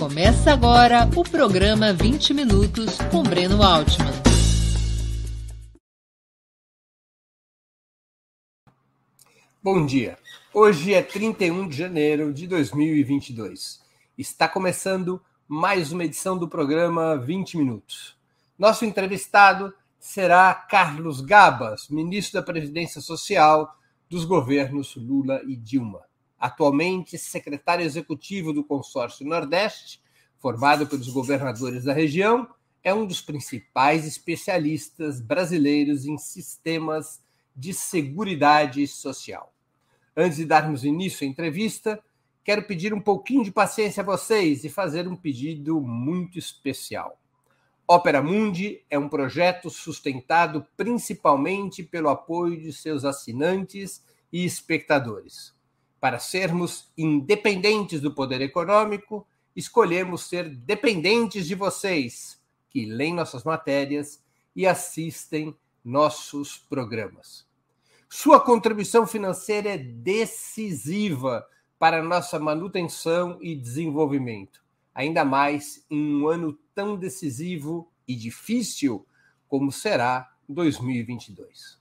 Começa agora o programa 20 Minutos com Breno Altman. Bom dia. Hoje é 31 de janeiro de 2022. Está começando mais uma edição do programa 20 Minutos. Nosso entrevistado será Carlos Gabas, ministro da Previdência Social dos governos Lula e Dilma atualmente secretário executivo do Consórcio Nordeste, formado pelos governadores da região, é um dos principais especialistas brasileiros em sistemas de seguridade social. Antes de darmos início à entrevista, quero pedir um pouquinho de paciência a vocês e fazer um pedido muito especial. Opera Mundi é um projeto sustentado principalmente pelo apoio de seus assinantes e espectadores. Para sermos independentes do poder econômico, escolhemos ser dependentes de vocês, que leem nossas matérias e assistem nossos programas. Sua contribuição financeira é decisiva para nossa manutenção e desenvolvimento, ainda mais em um ano tão decisivo e difícil como será 2022.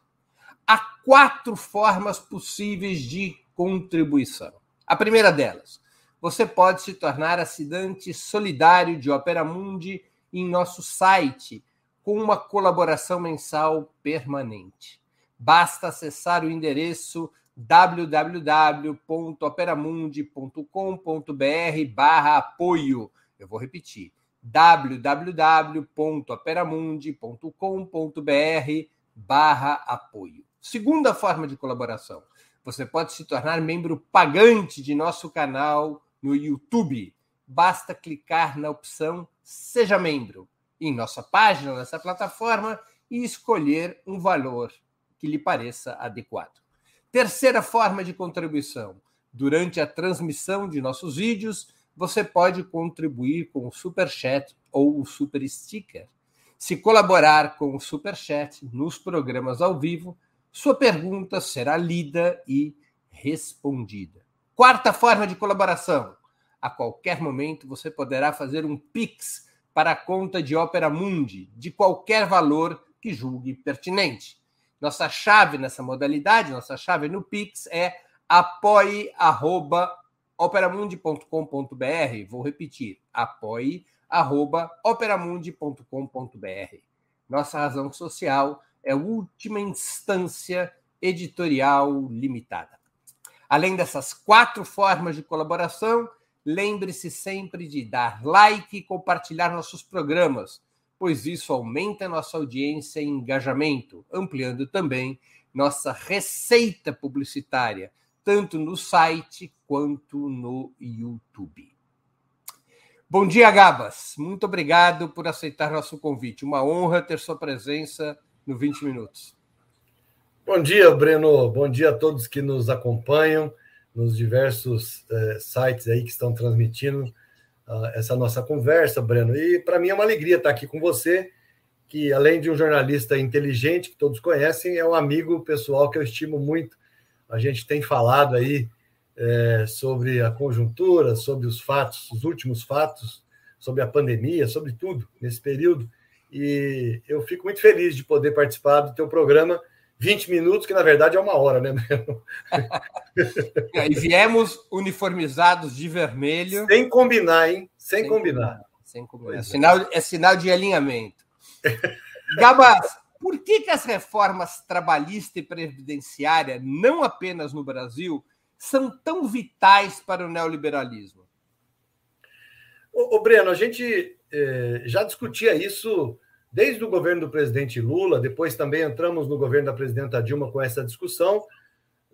Há quatro formas possíveis de contribuição. A primeira delas, você pode se tornar assinante solidário de Opera Mundi em nosso site, com uma colaboração mensal permanente. Basta acessar o endereço www.operamundi.com.br barra apoio. Eu vou repetir, www.operamundi.com.br barra apoio. Segunda forma de colaboração você pode se tornar membro pagante de nosso canal no YouTube. Basta clicar na opção Seja Membro em nossa página, nessa plataforma, e escolher um valor que lhe pareça adequado. Terceira forma de contribuição. Durante a transmissão de nossos vídeos, você pode contribuir com o Super Chat ou o Super Sticker. Se colaborar com o Super Chat nos programas ao vivo, sua pergunta será lida e respondida. Quarta forma de colaboração. A qualquer momento você poderá fazer um Pix para a conta de Opera Mundi, de qualquer valor que julgue pertinente. Nossa chave nessa modalidade, nossa chave no Pix é apoie.operamundi.com.br. Vou repetir, apoie.operamundi.com.br. Nossa razão social é última instância editorial limitada. Além dessas quatro formas de colaboração, lembre-se sempre de dar like e compartilhar nossos programas, pois isso aumenta nossa audiência e engajamento, ampliando também nossa receita publicitária, tanto no site quanto no YouTube. Bom dia, Gabas. Muito obrigado por aceitar nosso convite. Uma honra ter sua presença no 20 Minutos. Bom dia, Breno. Bom dia a todos que nos acompanham nos diversos eh, sites aí que estão transmitindo uh, essa nossa conversa, Breno. E para mim é uma alegria estar aqui com você, que além de um jornalista inteligente, que todos conhecem, é um amigo pessoal que eu estimo muito. A gente tem falado aí eh, sobre a conjuntura, sobre os fatos, os últimos fatos, sobre a pandemia, sobre tudo nesse período. E eu fico muito feliz de poder participar do teu programa. 20 minutos, que na verdade é uma hora, né? e viemos uniformizados de vermelho. Sem combinar, hein? Sem, Sem combinar. combinar. Sem combinar. É. Sinal, é sinal de alinhamento. Gabas, por que, que as reformas trabalhista e previdenciária, não apenas no Brasil, são tão vitais para o neoliberalismo? Ô, ô Breno, a gente é, já discutia isso desde o governo do presidente Lula, depois também entramos no governo da presidenta Dilma com essa discussão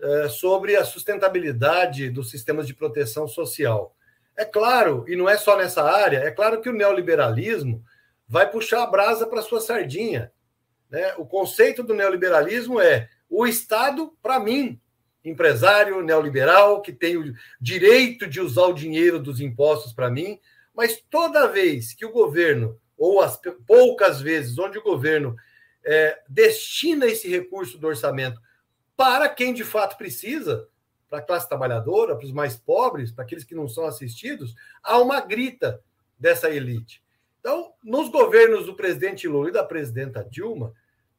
é, sobre a sustentabilidade dos sistemas de proteção social. É claro, e não é só nessa área, é claro que o neoliberalismo vai puxar a brasa para sua sardinha. Né? O conceito do neoliberalismo é o Estado, para mim, empresário neoliberal, que tem o direito de usar o dinheiro dos impostos para mim, mas toda vez que o governo, ou as poucas vezes onde o governo é, destina esse recurso do orçamento para quem de fato precisa, para a classe trabalhadora, para os mais pobres, para aqueles que não são assistidos, há uma grita dessa elite. Então, nos governos do presidente Lula e da presidenta Dilma,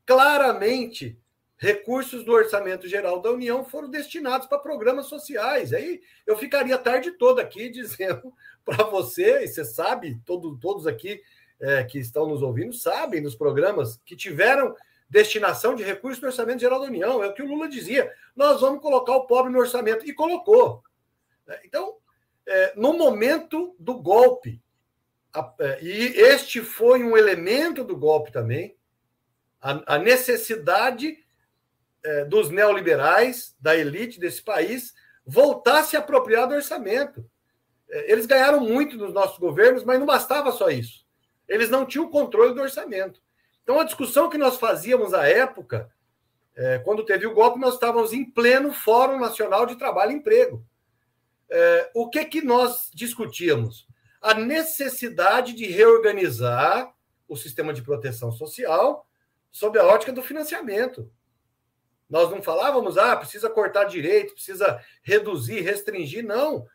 claramente recursos do orçamento geral da União foram destinados para programas sociais. Aí eu ficaria a tarde toda aqui dizendo para você, e você sabe, todo, todos aqui é, que estão nos ouvindo sabem dos programas que tiveram destinação de recursos do orçamento geral da União. É o que o Lula dizia: nós vamos colocar o pobre no orçamento. E colocou. Então, é, no momento do golpe, a, é, e este foi um elemento do golpe também, a, a necessidade é, dos neoliberais, da elite desse país, voltar a se apropriar do orçamento. É, eles ganharam muito nos nossos governos, mas não bastava só isso. Eles não tinham controle do orçamento. Então, a discussão que nós fazíamos à época, é, quando teve o golpe, nós estávamos em pleno Fórum Nacional de Trabalho e Emprego. O que, que nós discutíamos? A necessidade de reorganizar o sistema de proteção social sob a ótica do financiamento. Nós não falávamos, ah, precisa cortar direito, precisa reduzir, restringir. Não.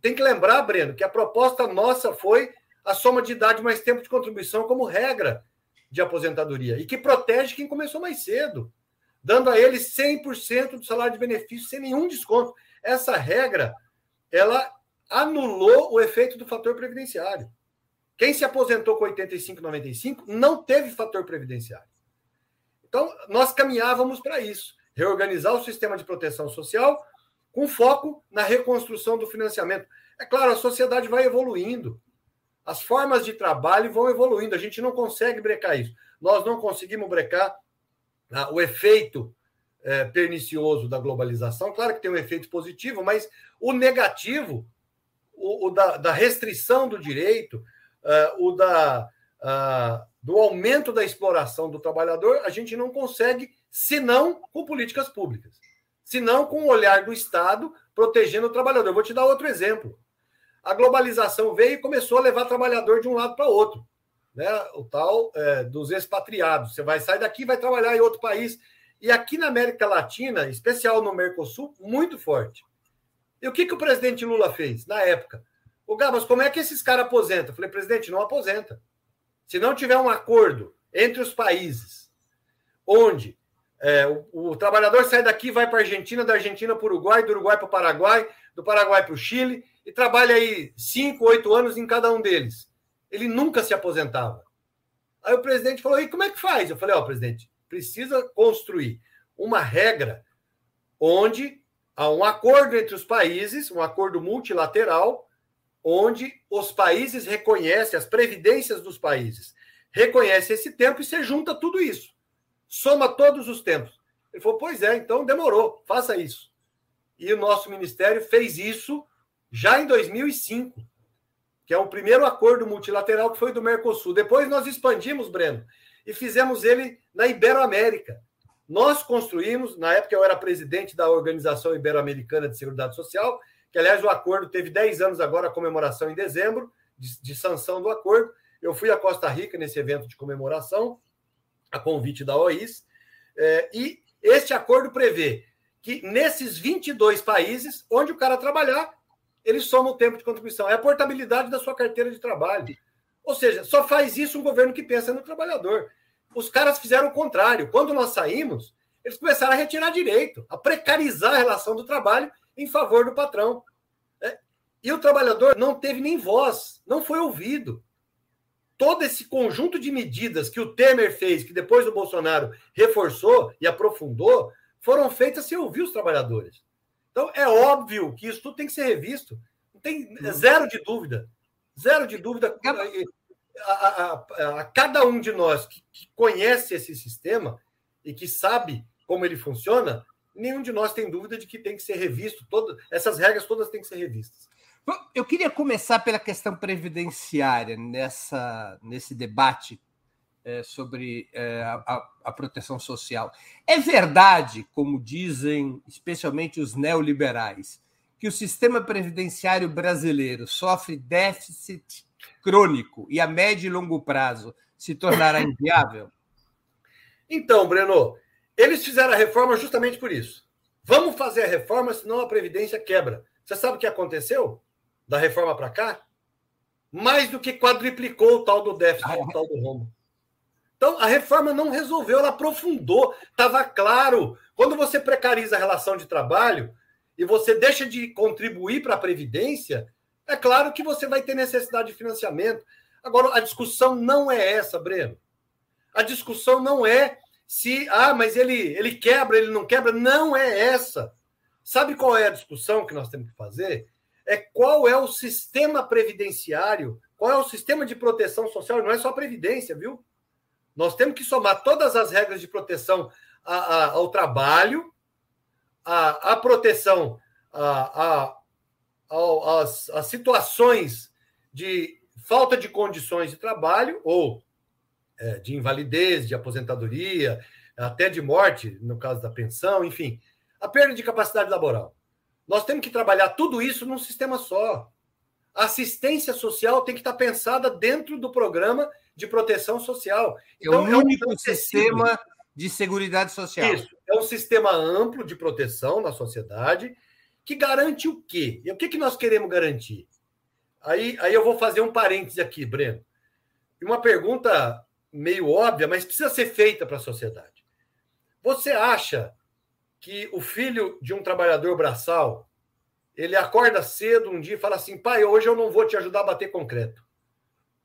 Tem que lembrar, Breno, que a proposta nossa foi a soma de idade mais tempo de contribuição como regra de aposentadoria e que protege quem começou mais cedo, dando a ele 100% do salário de benefício sem nenhum desconto. Essa regra, ela anulou o efeito do fator previdenciário. Quem se aposentou com 85, 95 não teve fator previdenciário. Então, nós caminhávamos para isso, reorganizar o sistema de proteção social com foco na reconstrução do financiamento. É claro, a sociedade vai evoluindo. As formas de trabalho vão evoluindo. A gente não consegue brecar isso. Nós não conseguimos brecar ah, o efeito é, pernicioso da globalização. Claro que tem um efeito positivo, mas o negativo, o, o da, da, restrição do direito, uh, o da, uh, do aumento da exploração do trabalhador, a gente não consegue, senão com políticas públicas, senão com o olhar do Estado protegendo o trabalhador. Eu vou te dar outro exemplo. A globalização veio e começou a levar trabalhador de um lado para outro. Né? O tal é, dos expatriados. Você vai sair daqui vai trabalhar em outro país. E aqui na América Latina, especial no Mercosul, muito forte. E o que, que o presidente Lula fez na época? O Gabas, como é que esses caras aposentam? Eu falei, presidente, não aposenta. Se não tiver um acordo entre os países, onde é, o, o, trabalhador sai daqui, vai para a Argentina, da Argentina para o Uruguai, do Uruguai para o Paraguai, do Paraguai para o Chile, e trabalha aí cinco, oito anos em cada um deles. Ele nunca se aposentava. Aí o presidente falou: e como é que faz? Eu falei: ó, oh, presidente, precisa construir uma regra onde há um acordo entre os países, um acordo multilateral, onde os países reconhecem, as previdências dos países reconhecem esse tempo e você junta tudo isso. Soma todos os tempos. Ele falou, pois é, então demorou, faça isso. E o nosso ministério fez isso já em 2005, que é o primeiro acordo multilateral que foi do Mercosul. Depois nós expandimos, Breno, e fizemos ele na Iberoamérica. Nós construímos, na época eu era presidente da Organização Ibero-Americana de Seguridade Social, que aliás o acordo teve 10 anos agora, a comemoração em dezembro, de, de sanção do acordo. Eu fui a Costa Rica nesse evento de comemoração, a convite da OIS, é, e este acordo prevê que nesses 22 países, onde o cara trabalhar, ele soma o tempo de contribuição. É a portabilidade da sua carteira de trabalho. Ou seja, só faz isso um governo que pensa no trabalhador. Os caras fizeram o contrário. Quando nós saímos, eles começaram a retirar direito, a precarizar a relação do trabalho em favor do patrão. É, e o trabalhador não teve nem voz, não foi ouvido. Todo esse conjunto de medidas que o Temer fez, que depois o Bolsonaro reforçou e aprofundou, foram feitas sem ouvir os trabalhadores. Então, é óbvio que isso tudo tem que ser revisto. Não tem zero de dúvida. Zero de dúvida. A, a, a, a cada um de nós que, que conhece esse sistema e que sabe como ele funciona, nenhum de nós tem dúvida de que tem que ser revisto. Todo, essas regras todas têm que ser revistas. Eu queria começar pela questão previdenciária nessa, nesse debate é, sobre é, a, a, proteção social. É verdade, como dizem especialmente os neoliberais, que o sistema previdenciário brasileiro sofre déficit crônico e a médio e longo prazo se tornará inviável? Então, Breno, eles fizeram a reforma justamente por isso. Vamos fazer a reforma, senão a Previdência quebra. Você sabe o que aconteceu da reforma para cá? mais do que quadriplicou o tal do déficit, o tal do rombo. Então, a reforma não resolveu, ela aprofundou. Estava claro. Quando você precariza a relação de trabalho e você deixa de contribuir para a Previdência, é claro que você vai ter necessidade de financiamento. Agora, a discussão não é essa, Breno. A discussão não é se, ah, mas ele, ele quebra, ele não quebra. Não é essa. Sabe qual é a discussão que nós temos que fazer? É qual é o sistema previdenciário, qual é o sistema de proteção social, não é só Previdência, viu? Nós temos que somar todas as regras de proteção a, a, ao trabalho, a, a proteção a, a, as, as situações de falta de condições de trabalho ou de invalidez, de aposentadoria, até de morte, no caso da pensão, enfim, a perda de capacidade laboral. Nós temos que trabalhar tudo isso num sistema só. A assistência social tem que estar pensada dentro do programa de proteção social. Então, é o único é um sistema de seguridade social. Isso. É um sistema amplo de proteção na sociedade que garante o quê? E o que, que nós queremos garantir? Aí, aí eu vou fazer um parêntese aqui, Breno. Uma pergunta meio óbvia, mas precisa ser feita para a sociedade. Você acha que o filho de um trabalhador braçal ele acorda cedo um dia e fala assim: pai, hoje eu não vou te ajudar a bater concreto.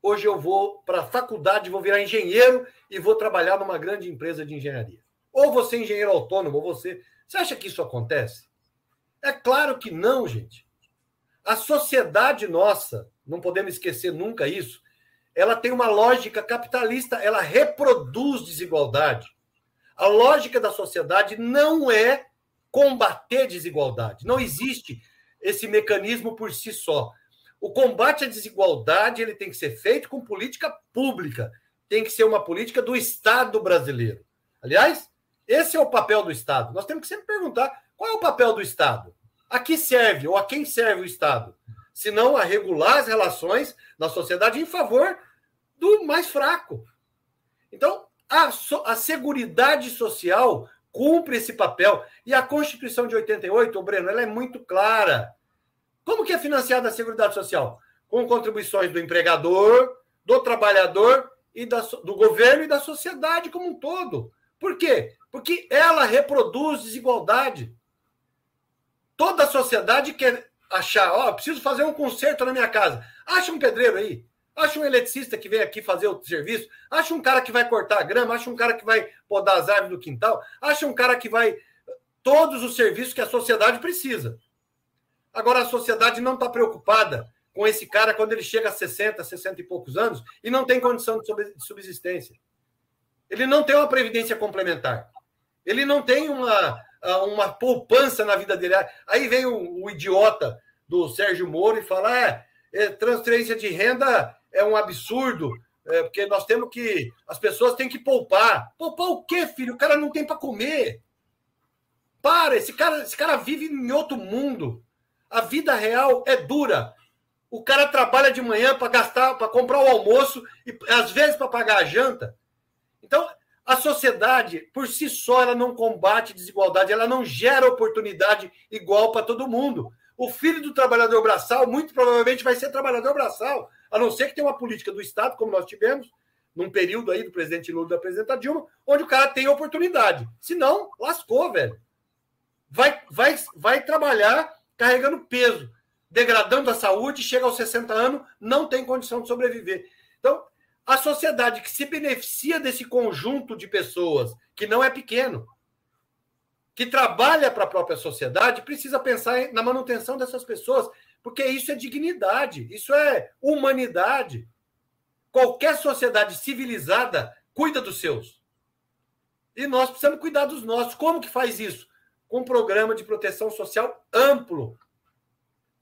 Hoje eu vou para a faculdade, vou virar engenheiro e vou trabalhar numa grande empresa de engenharia. Ou você é engenheiro autônomo, ou você. Você acha que isso acontece? É claro que não, gente. A sociedade nossa, não podemos esquecer nunca isso, ela tem uma lógica capitalista, ela reproduz desigualdade. A lógica da sociedade não é combater desigualdade. Não existe esse mecanismo por si só. O combate à desigualdade ele tem que ser feito com política pública. Tem que ser uma política do Estado brasileiro. Aliás, esse é o papel do Estado. Nós temos que sempre perguntar qual é o papel do Estado. A que serve ou a quem serve o Estado? Se não a regular as relações na sociedade em favor do mais fraco. Então, a, so, a Seguridade Social cumpre esse papel. E a Constituição de 88, o Breno, ela é muito clara. Como que é financiada a Seguridade Social? Com contribuições do empregador, do trabalhador e da, do governo e da sociedade como um todo. Por quê? Porque ela reproduz desigualdade. Toda a sociedade quer achar, ó, oh, preciso fazer um conserto na minha casa. Acha um pedreiro aí. Acha um eletricista que vem aqui fazer o serviço. Acha um cara que vai cortar a grama. Acha um cara que vai podar as árvores do quintal. Acha um cara que vai. Todos os serviços que a sociedade precisa. Agora, a sociedade não está preocupada com esse cara quando ele chega a 60, 60 e poucos anos e não tem condição de subsistência. Ele não tem uma previdência complementar. Ele não tem uma, uma poupança na vida dele. Aí vem o, o idiota do Sérgio Moro e fala: é, é, transferência de renda é um absurdo, é, porque nós temos que. As pessoas têm que poupar. Poupar o quê, filho? O cara não tem para comer. Para, esse cara, esse cara vive em outro mundo. A vida real é dura. O cara trabalha de manhã para gastar, para comprar o almoço e às vezes para pagar a janta. Então, a sociedade, por si só, ela não combate desigualdade, ela não gera oportunidade igual para todo mundo. O filho do trabalhador braçal, muito provavelmente, vai ser trabalhador braçal, a não ser que tenha uma política do Estado, como nós tivemos, num período aí do presidente Lula e da presidenta Dilma, onde o cara tem oportunidade. Se não, lascou, velho. Vai, vai, vai trabalhar carregando peso, degradando a saúde, chega aos 60 anos, não tem condição de sobreviver. Então, a sociedade que se beneficia desse conjunto de pessoas, que não é pequeno, que trabalha para a própria sociedade precisa pensar na manutenção dessas pessoas, porque isso é dignidade, isso é humanidade. Qualquer sociedade civilizada cuida dos seus. E nós precisamos cuidar dos nossos. Como que faz isso? Com um programa de proteção social amplo,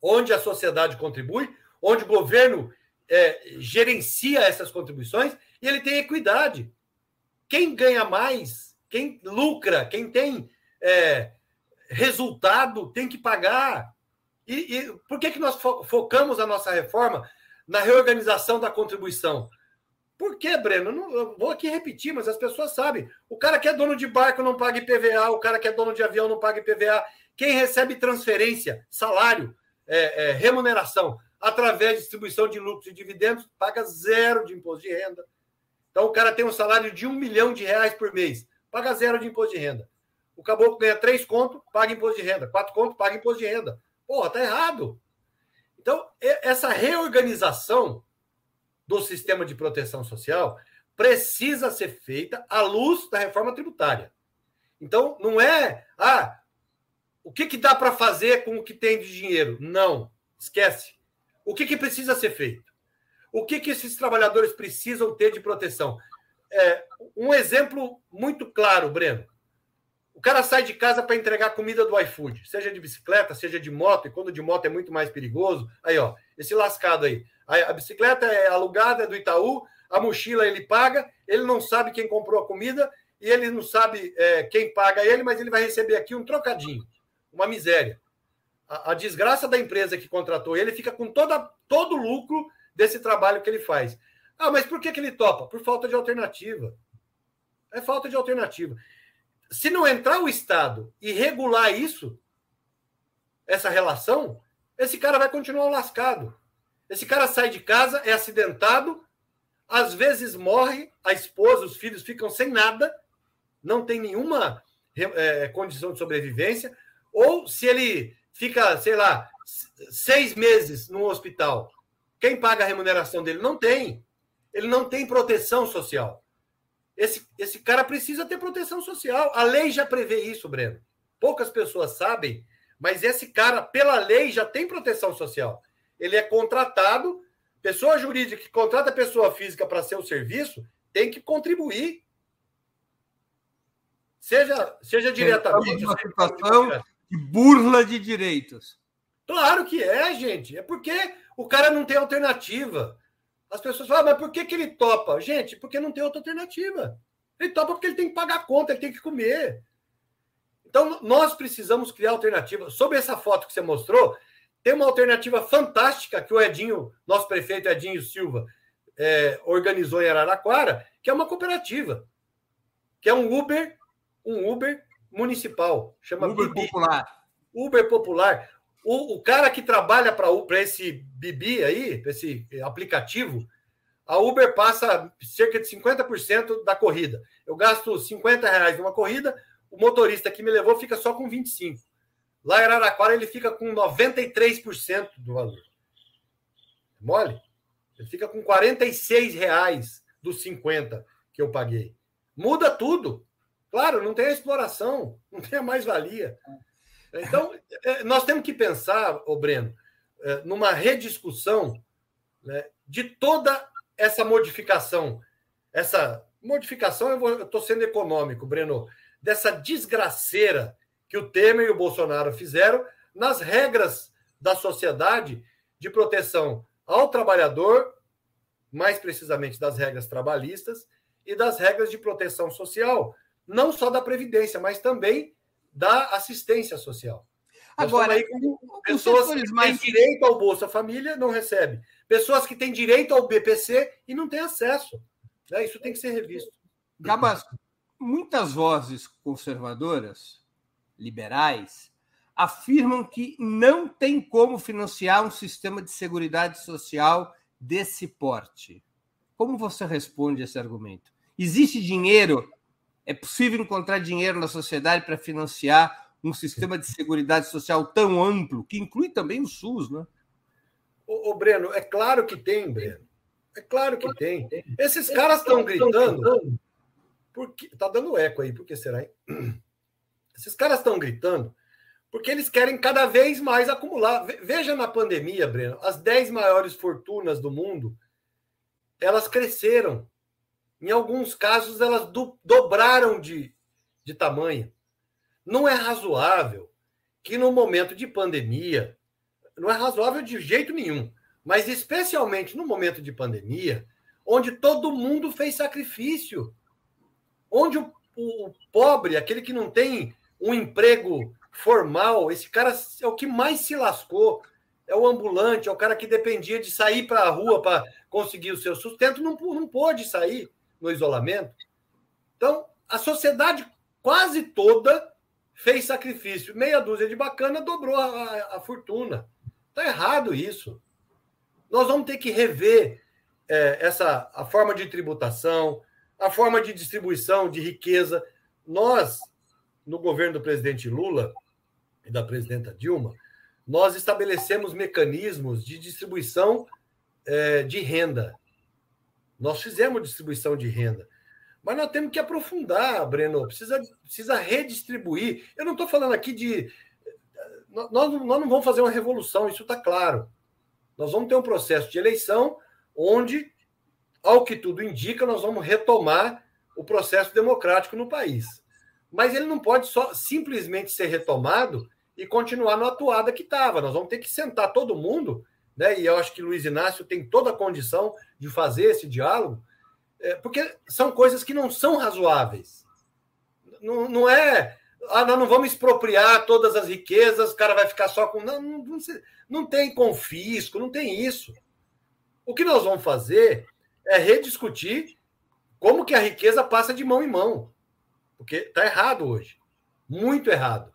onde a sociedade contribui, onde o governo é, gerencia essas contribuições e ele tem equidade. Quem ganha mais, quem lucra, quem tem é, resultado, tem que pagar. E, e, por que, que nós fo focamos a nossa reforma na reorganização da contribuição? Por que, Breno? Não, eu vou aqui repetir, mas as pessoas sabem. O cara que é dono de barco não paga IPVA, o cara que é dono de avião não paga IPVA. Quem recebe transferência, salário, é, é, remuneração, através de distribuição de lucros e dividendos, paga zero de imposto de renda. Então, o cara tem um salário de um milhão de reais por mês, paga zero de imposto de renda. O caboclo ganha três contos, paga imposto de renda. Quatro contos, paga imposto de renda. Porra, tá errado. Então, essa reorganização do sistema de proteção social precisa ser feita à luz da reforma tributária. Então, não é, ah, o que, que dá para fazer com o que tem de dinheiro? Não, esquece. O que, que precisa ser feito? O que, que esses trabalhadores precisam ter de proteção? É, um exemplo muito claro, Breno. O cara sai de casa para entregar comida do iFood, seja de bicicleta, seja de moto, e quando de moto é muito mais perigoso. Aí, ó, esse lascado aí. A bicicleta é alugada, é do Itaú, a mochila ele paga, ele não sabe quem comprou a comida e ele não sabe é, quem paga ele, mas ele vai receber aqui um trocadinho, uma miséria. A, a, desgraça da empresa que contratou ele fica com toda, todo o lucro desse trabalho que ele faz. Ah, mas por que, que ele topa? Por falta de alternativa. É falta de alternativa se não entrar o Estado e regular isso, essa relação, esse cara vai continuar lascado. Esse cara sai de casa, é acidentado, às vezes morre, a esposa, os filhos ficam sem nada, não tem nenhuma é, condição de sobrevivência, ou se ele fica, sei lá, seis meses no hospital, quem paga a remuneração dele? Não tem. Ele não tem proteção social. Esse, esse cara precisa ter proteção social. A lei já prevê isso, Breno. Poucas pessoas sabem, mas esse cara, pela lei, já tem proteção social. Ele é contratado, pessoa jurídica que contrata pessoa física para ser o serviço, tem que contribuir. Seja, seja diretamente. Uma situação de burla de direitos. Claro que é, gente. É porque o cara não tem alternativa. As pessoas falam, ah, mas por que, que ele topa? Gente, porque não tem outra alternativa. Ele topa porque ele tem que pagar a conta, ele tem que comer. Então, nós precisamos criar alternativa. Sobre essa foto que você mostrou, tem uma alternativa fantástica que o Edinho, nosso prefeito Edinho Silva, é, organizou em Araraquara, que é uma cooperativa, que é um Uber, um Uber municipal, chama Uber Bibi. Popular. Uber Popular. O, o cara que trabalha para esse Bibi aí, para esse aplicativo, a Uber passa cerca de 50% da corrida. Eu gasto 50 reais numa corrida, o motorista que me levou fica só com 25. Lá em Araraquara ele fica com 93% do valor. Mole? Ele fica com 46 reais dos 50 que eu paguei. Muda tudo. Claro, não tem a exploração, não tem a mais-valia. Então, é, nós temos que pensar, ô Breno, é, numa rediscussão né, de toda essa modificação. Essa modificação, eu estou sendo econômico, Breno, dessa desgraceira que o Temer e o Bolsonaro fizeram nas regras da sociedade de proteção ao trabalhador, mais precisamente das regras trabalhistas e das regras de proteção social, não só da Previdência, mas também da assistência social. Agora, aí pessoas que mais... têm direito ao Bolsa Família não recebem. Pessoas que têm direito ao BPC e não têm acesso. Né? Isso tem que ser revisto. Gabas, muitas vozes conservadoras, liberais, afirmam que não tem como financiar um sistema de seguridade social desse porte. Como você responde a esse argumento? Existe dinheiro é possível encontrar dinheiro na sociedade para financiar um sistema de segurança social tão amplo, que inclui também o SUS, né? Ô, ô Breno, é claro que tem, Breno. É claro que tem. Esses caras estão gritando. Porque tá dando eco aí, por que será? Hein? Esses caras estão gritando porque eles querem cada vez mais acumular. Veja na pandemia, Breno, as 10 maiores fortunas do mundo, elas cresceram. Em alguns casos, elas do, dobraram de, de tamanho. Não é razoável que, no momento de pandemia, não é razoável de jeito nenhum, mas especialmente no momento de pandemia, onde todo mundo fez sacrifício, onde o, o, o pobre, aquele que não tem um emprego formal, esse cara é o que mais se lascou, é o ambulante, é o cara que dependia de sair para a rua para conseguir o seu sustento, não, não pôde sair no isolamento. Então, a sociedade quase toda fez sacrifício. Meia dúzia de bacana dobrou a, a, a fortuna. Está errado isso. Nós vamos ter que rever é, essa a forma de tributação, a forma de distribuição de riqueza. Nós, no governo do presidente Lula e da presidenta Dilma, nós estabelecemos mecanismos de distribuição é, de renda. Nós fizemos distribuição de renda. Mas nós temos que aprofundar, Breno. Precisa, precisa redistribuir. Eu não estou falando aqui de. Nós, nós não vamos fazer uma revolução, isso está claro. Nós vamos ter um processo de eleição onde, ao que tudo indica, nós vamos retomar o processo democrático no país. Mas ele não pode só simplesmente ser retomado e continuar na atuada que estava. Nós vamos ter que sentar todo mundo, né? E eu acho que Luiz Inácio tem toda a condição de fazer esse diálogo é, porque são coisas que não são razoáveis. Não, não é. Ah, nós não vamos expropriar todas as riquezas, o cara vai ficar só com. Não, não, não, não tem confisco, não tem isso. O que nós vamos fazer é rediscutir como que a riqueza passa de mão em mão. Porque está errado hoje. Muito errado.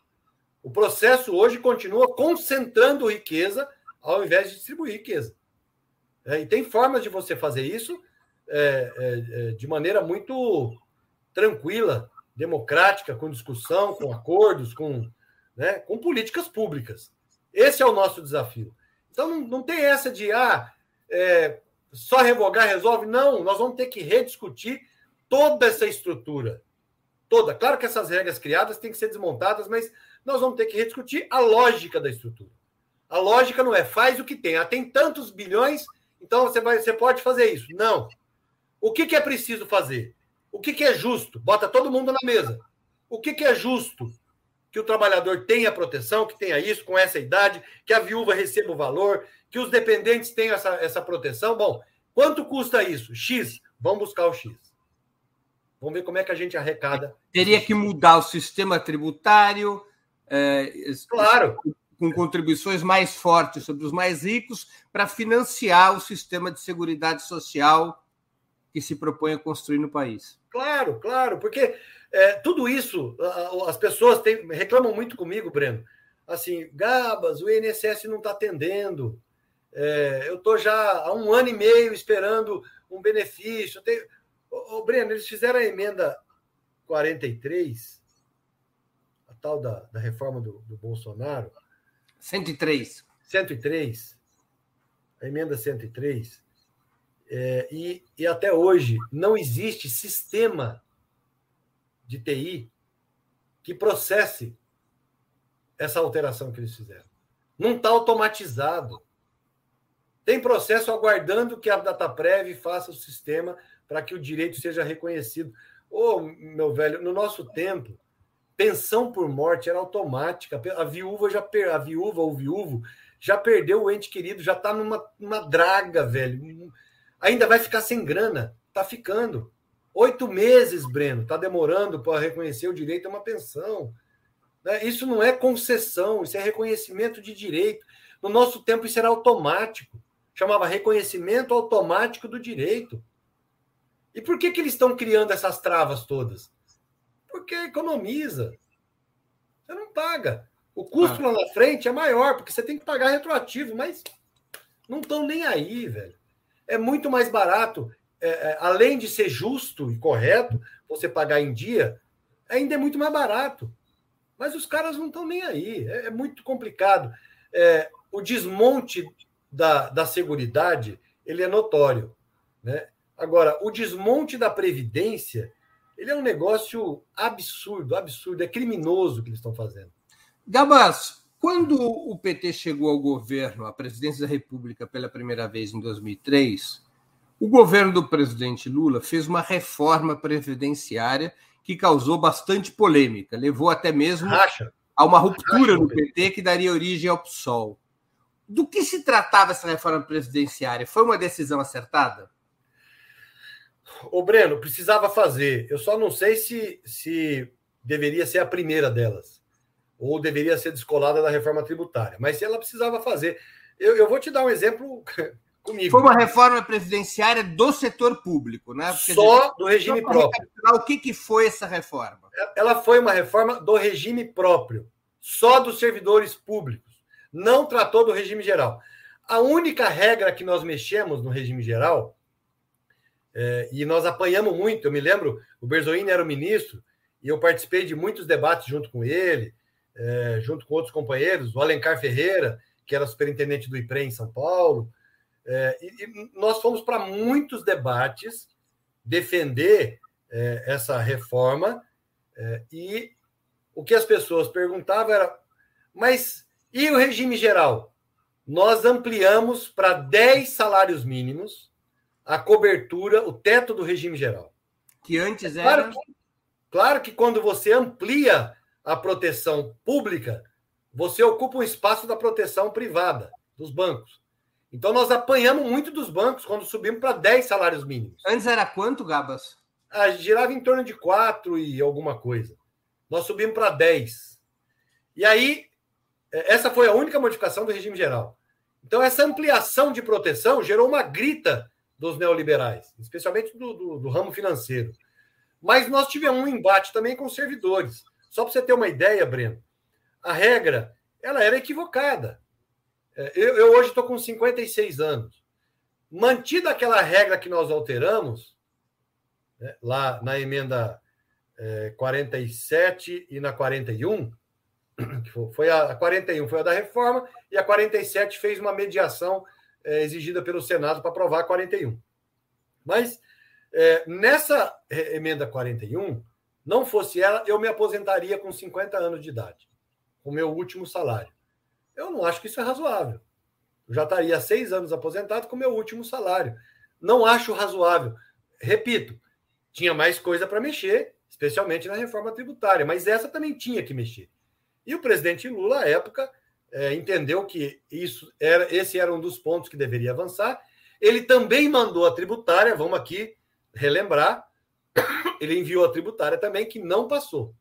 O processo hoje continua concentrando riqueza ao invés de distribuir riqueza. É, e tem formas de você fazer isso é, é, é, de maneira muito tranquila, democrática, com discussão, com acordos, com, né, com políticas públicas. Esse é o nosso desafio. Então não, não tem essa de ah, é, só revogar resolve. Não, nós vamos ter que rediscutir toda essa estrutura. Toda. Claro que essas regras criadas têm que ser desmontadas, mas nós vamos ter que rediscutir a lógica da estrutura. A lógica não é faz o que tem. Ah, tem tantos bilhões, então você, vai, você pode fazer isso. Não. O que, que é preciso fazer? O que, que é justo? Bota todo mundo na mesa. O que, que é justo? Que o trabalhador tenha proteção, que tenha isso com essa idade, que a viúva receba o valor, que os dependentes tenham essa, essa proteção. Bom, quanto custa isso? X. Vamos buscar o X. Vamos ver como é que a gente arrecada. Teria que mudar o sistema tributário. É, claro. Com contribuições mais fortes sobre os mais ricos para financiar o sistema de seguridade social que se propõe a construir no país. Claro, claro, porque é, tudo isso, as pessoas têm, reclamam muito comigo, Breno. Assim, Gabas, o INSS não está atendendo. É, eu estou já há um ano e meio esperando um benefício. Tenho... Ô, ô, Breno, eles fizeram a emenda 43, a tal da, da reforma do, do Bolsonaro. 103. 103. A emenda 103 é, e, e até hoje não existe sistema de TI que processe essa alteração que eles fizeram. Não está automatizado. Tem processo aguardando que a DataPrev faça o sistema para que o direito seja reconhecido. Ô, oh, meu velho, no nosso tempo, pensão por morte era automática. A viúva já per... a viúva ou viúvo já perdeu o ente querido, já está numa, numa draga, velho ainda vai ficar sem grana. Está ficando. Oito meses, Breno, está demorando para reconhecer o direito a uma pensão. Né? Isso não é concessão, isso é reconhecimento de direito. No nosso tempo, isso era automático. Chamava reconhecimento automático do direito. E por que, que eles estão criando essas travas todas? Porque economiza. Você não paga. O custo ah. lá na frente é maior, porque você tem que pagar retroativo, mas não estão nem aí, velho é muito mais barato, é, é, além de ser justo e correto, você pagar em dia, ainda é muito mais barato. Mas os caras não estão nem aí, é, é muito complicado. É, o desmonte da, da Seguridade, ele é notório. Né? Agora, o desmonte da Previdência, ele é um negócio absurdo, absurdo, é criminoso o que eles estão fazendo. Gabas, quando o PT chegou ao governo, à presidência da República pela primeira vez em 2003, o governo do presidente Lula fez uma reforma previdenciária que causou bastante polêmica, levou até mesmo Racha. a uma ruptura Racha, no PT que daria origem ao PSOL. Do que se tratava essa reforma previdenciária? Foi uma decisão acertada? O Breno, precisava fazer. Eu só não sei se, se deveria ser a primeira delas ou deveria ser descolada da reforma tributária. Mas ela precisava fazer. Eu, eu vou te dar um exemplo comigo. Foi uma reforma presidenciária do setor público, né? Porque só do regime próprio. O que, que foi essa reforma? Ela foi uma reforma do regime próprio, só dos servidores públicos. Não tratou do regime geral. A única regra que nós mexemos no regime geral, é, e nós apanhamos muito, eu me lembro, o Berzoini era o ministro, e eu participei de muitos debates junto com ele, é, junto com outros companheiros, o Alencar Ferreira, que era superintendente do IPRE em São Paulo, é, e, e, nós fomos para muitos debates defender é, essa reforma, é, e o que as pessoas perguntavam era: mas e o regime geral? Nós ampliamos para 10 salários mínimos a cobertura, o teto do regime geral. Que antes era. Claro que, claro que quando você amplia a proteção pública, você ocupa um espaço da proteção privada, dos bancos. Então nós apanhamos muito dos bancos quando subimos para 10 salários mínimos. Antes era quanto, Gabas? Ah, girava em torno de 4 e alguma coisa. Nós subimos para 10. E aí, é, essa foi a única modificação do regime geral. Então, essa ampliação de proteção gerou uma grita dos neoliberais, especialmente do, do, do ramo financeiro. Mas nós tivemos um embate também com os servidores. Só para você ter uma ideia, Breno, a regra ela era equivocada. É, eu, eu hoje estou com 56 anos. Mantida aquela regra que nós alteramos, né, lá na emenda é, 47 e na 41, que foi a, a 41 foi a da reforma, e a 47 fez uma mediação é, exigida pelo Senado para aprovar a 41. Mas é, nessa emenda 41, não fosse ela, eu me aposentaria com 50 anos de idade, com o meu último salário. Eu não acho que isso é razoável. Eu já estaria seis anos aposentado com o meu último salário. Não acho razoável. Repito, tinha mais coisa para mexer, especialmente na reforma tributária, mas essa também tinha que mexer. E o presidente Lula, à época, é, entendeu que isso era, esse era um dos pontos que deveria avançar. Ele também mandou a tributária, vamos aqui relembrar, ele enviou a tributária também, que não passou.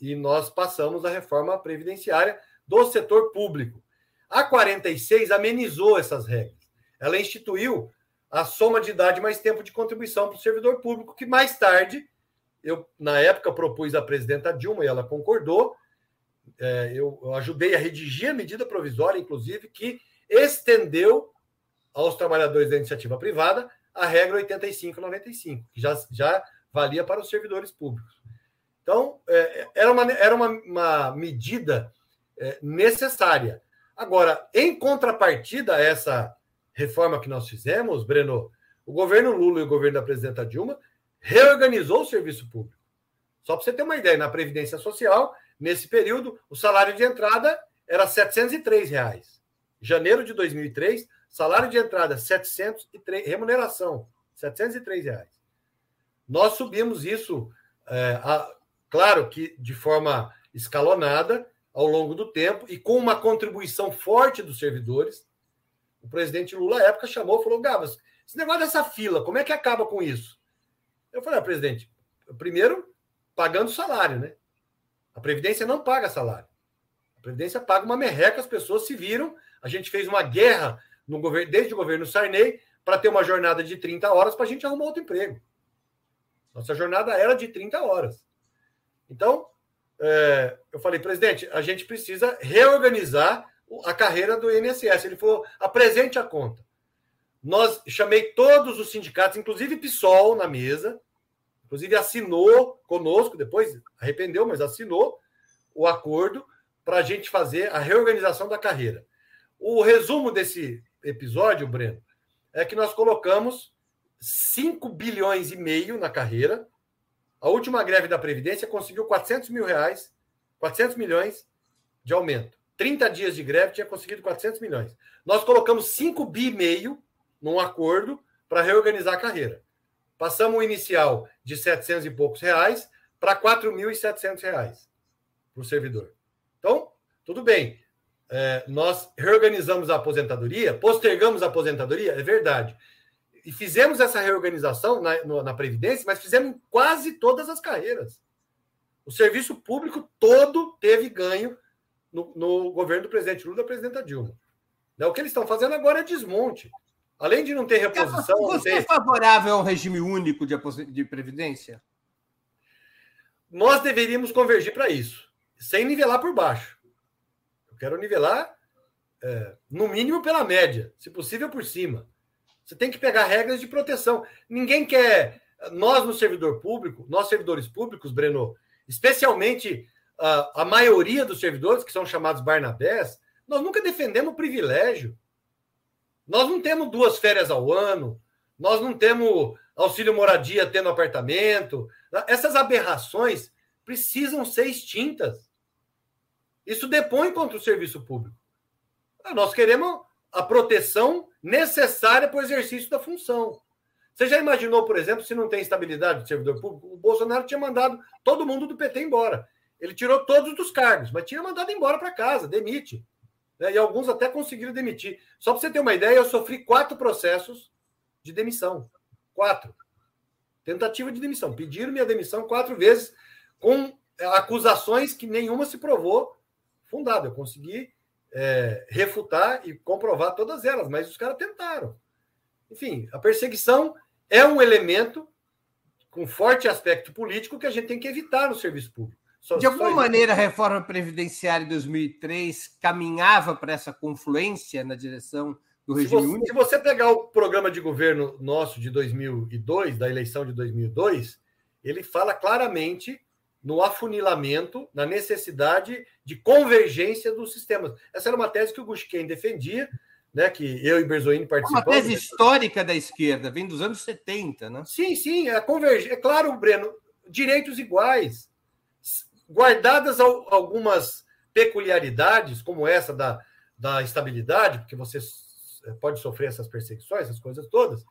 E nós passamos a reforma previdenciária do setor público. A 46 amenizou essas regras. Ela instituiu a soma de idade mais tempo de contribuição para o servidor público, que mais tarde, eu, na época, propus à presidenta Dilma e ela concordou. É, eu, eu ajudei a redigir a medida provisória, inclusive, que estendeu aos trabalhadores da iniciativa privada a regra 85-95, que já, já valia para os servidores públicos. Então, é, era, uma, era uma, uma medida é, necessária. Agora, em contrapartida a essa reforma que nós fizemos, Breno, o governo Lula e o governo da presidenta Dilma reorganizou o serviço público. Só para você ter uma ideia, na Previdência Social, nesse período, o salário de entrada era 703 reais. Janeiro de 2003, salário de entrada 703, remuneração 703 reais. Nós subimos isso, é, a, claro que de forma escalonada, ao longo do tempo e com uma contribuição forte dos servidores. O presidente Lula, à época, chamou e falou: Gabas, esse negócio dessa fila, como é que acaba com isso? Eu falei: ah, presidente, primeiro, pagando salário, né? A Previdência não paga salário. A Previdência paga uma merreca, as pessoas se viram. A gente fez uma guerra no governo, desde o governo Sarney para ter uma jornada de 30 horas para a gente arrumar outro emprego. Nossa jornada era de 30 horas. Então, é, eu falei, presidente, a gente precisa reorganizar a carreira do INSS. Ele falou, apresente a conta. Nós chamei todos os sindicatos, inclusive PSOL, na mesa, inclusive assinou conosco, depois arrependeu, mas assinou o acordo para a gente fazer a reorganização da carreira. O resumo desse episódio, Breno, é que nós colocamos 5 bilhões e meio na carreira, a última greve da Previdência conseguiu 400 mil reais, 400 milhões de aumento. 30 dias de greve tinha conseguido 400 milhões. Nós colocamos 5 bi e meio num acordo para reorganizar a carreira. Passamos o inicial de 700 e poucos reais para 4.700 reais para o servidor. Então, tudo bem. É, nós reorganizamos a aposentadoria, postergamos a aposentadoria, é verdade e fizemos essa reorganização na, no, na Previdência, mas fizemos em quase todas as carreiras. O serviço público todo teve ganho no, no governo do presidente Lula e da presidenta Dilma. Né, o que eles estão fazendo agora é desmonte. Além de não ter reposição. Você é favorável a um regime único de, de previdência? Nós deveríamos convergir para isso, sem nivelar por baixo. Eu quero nivelar é, no mínimo pela média, se possível por cima. Você tem que pegar regras de proteção. Ninguém quer. Nós, no servidor público, nós, servidores públicos, Breno, especialmente a, a maioria dos servidores, que são chamados Barnabés, nós nunca defendemos privilégio. Nós não temos duas férias ao ano, nós não temos auxílio moradia tendo apartamento. Essas aberrações precisam ser extintas. Isso depõe contra o serviço público. Nós queremos a proteção necessária para o exercício da função. Você já imaginou, por exemplo, se não tem estabilidade do servidor público? O Bolsonaro tinha mandado todo mundo do PT embora. Ele tirou todos dos cargos, mas tinha mandado embora para casa, demite. Né? E alguns até conseguiram demitir. Só para você ter uma ideia, eu sofri quatro processos de demissão. Quatro. Tentativa de demissão. Pediram minha demissão quatro vezes, com acusações que nenhuma se provou fundada. Eu consegui é, refutar e comprovar todas elas, mas os caras tentaram. Enfim, a perseguição é um elemento com forte aspecto político que a gente tem que evitar no serviço público. Só, de alguma maneira, a reforma previdenciária de 2003 caminhava para essa confluência na direção do regime se você, único? Se você pegar o programa de governo nosso de 2002, da eleição de 2002, ele fala claramente no afunilamento, na necessidade de convergência dos sistemas. Essa era uma tese que o Gushken defendia, né, que eu e Berzoini participamos. É uma tese histórica da esquerda, vem dos anos 70, né? Sim, sim, é convergência. É claro, Breno, direitos iguais, guardadas algumas peculiaridades, como essa da, da estabilidade, porque você é, pode sofrer essas perseguições, essas coisas todas,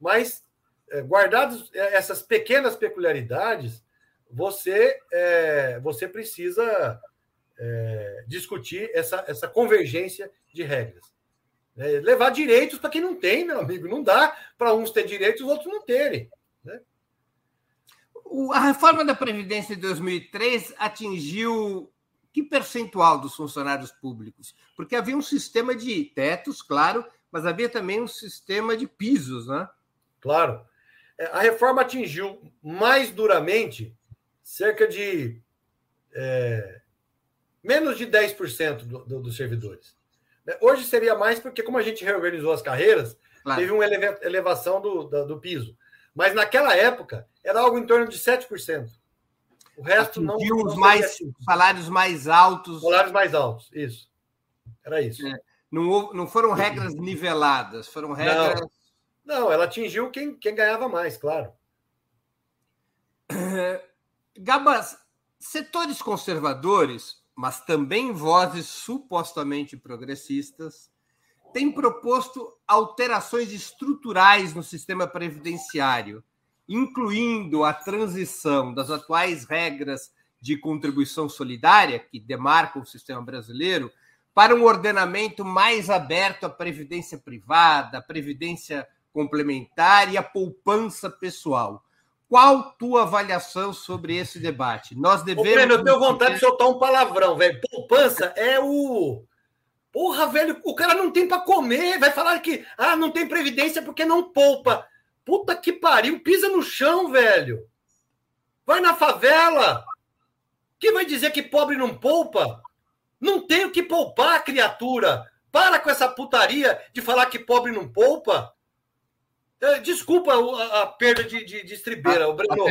mas é, guardadas essas pequenas peculiaridades, você, é, você precisa é, discutir essa, essa convergência de regras. É, levar direitos para quem não tem, meu amigo. Não dá para uns ter direitos e os outros não terem. Né? A reforma da Previdência de 2003 atingiu que percentual dos funcionários públicos? Porque havia um sistema de tetos, claro, mas havia também um sistema de pisos, né? Claro. É, a reforma atingiu mais duramente cerca de é, menos de 10% do, do, dos servidores. Né, hoje seria mais porque, como a gente reorganizou as carreiras, claro. teve uma elevação do, do, do, piso. Mas naquela época era algo em torno de 7%. O resto não. não os mais salários mais altos. Salários mais altos, isso. Era isso. É. Não, não foram regras niveladas, foram regras. Não, não ela atingiu quem, quem ganhava mais, claro. Gabas, setores conservadores, mas também vozes supostamente progressistas, têm proposto alterações estruturais no sistema previdenciário, incluindo a transição das atuais regras de contribuição solidária, que demarcam o sistema brasileiro, para um ordenamento mais aberto à previdência privada, à previdência complementar e à poupança pessoal. Qual tua avaliação sobre esse debate? Nós devemos. Ô, Breno, eu tenho vontade de soltar um palavrão, velho. Poupança é o. Porra, velho, o cara não tem para comer. Vai falar que ah, não tem previdência porque não poupa. Puta que pariu, pisa no chão, velho. Vai na favela. Quem vai dizer que pobre não poupa? Não tem o que poupar, criatura. Para com essa putaria de falar que pobre não poupa. É, desculpa a, a perda de, de, de estribeira, o Breno.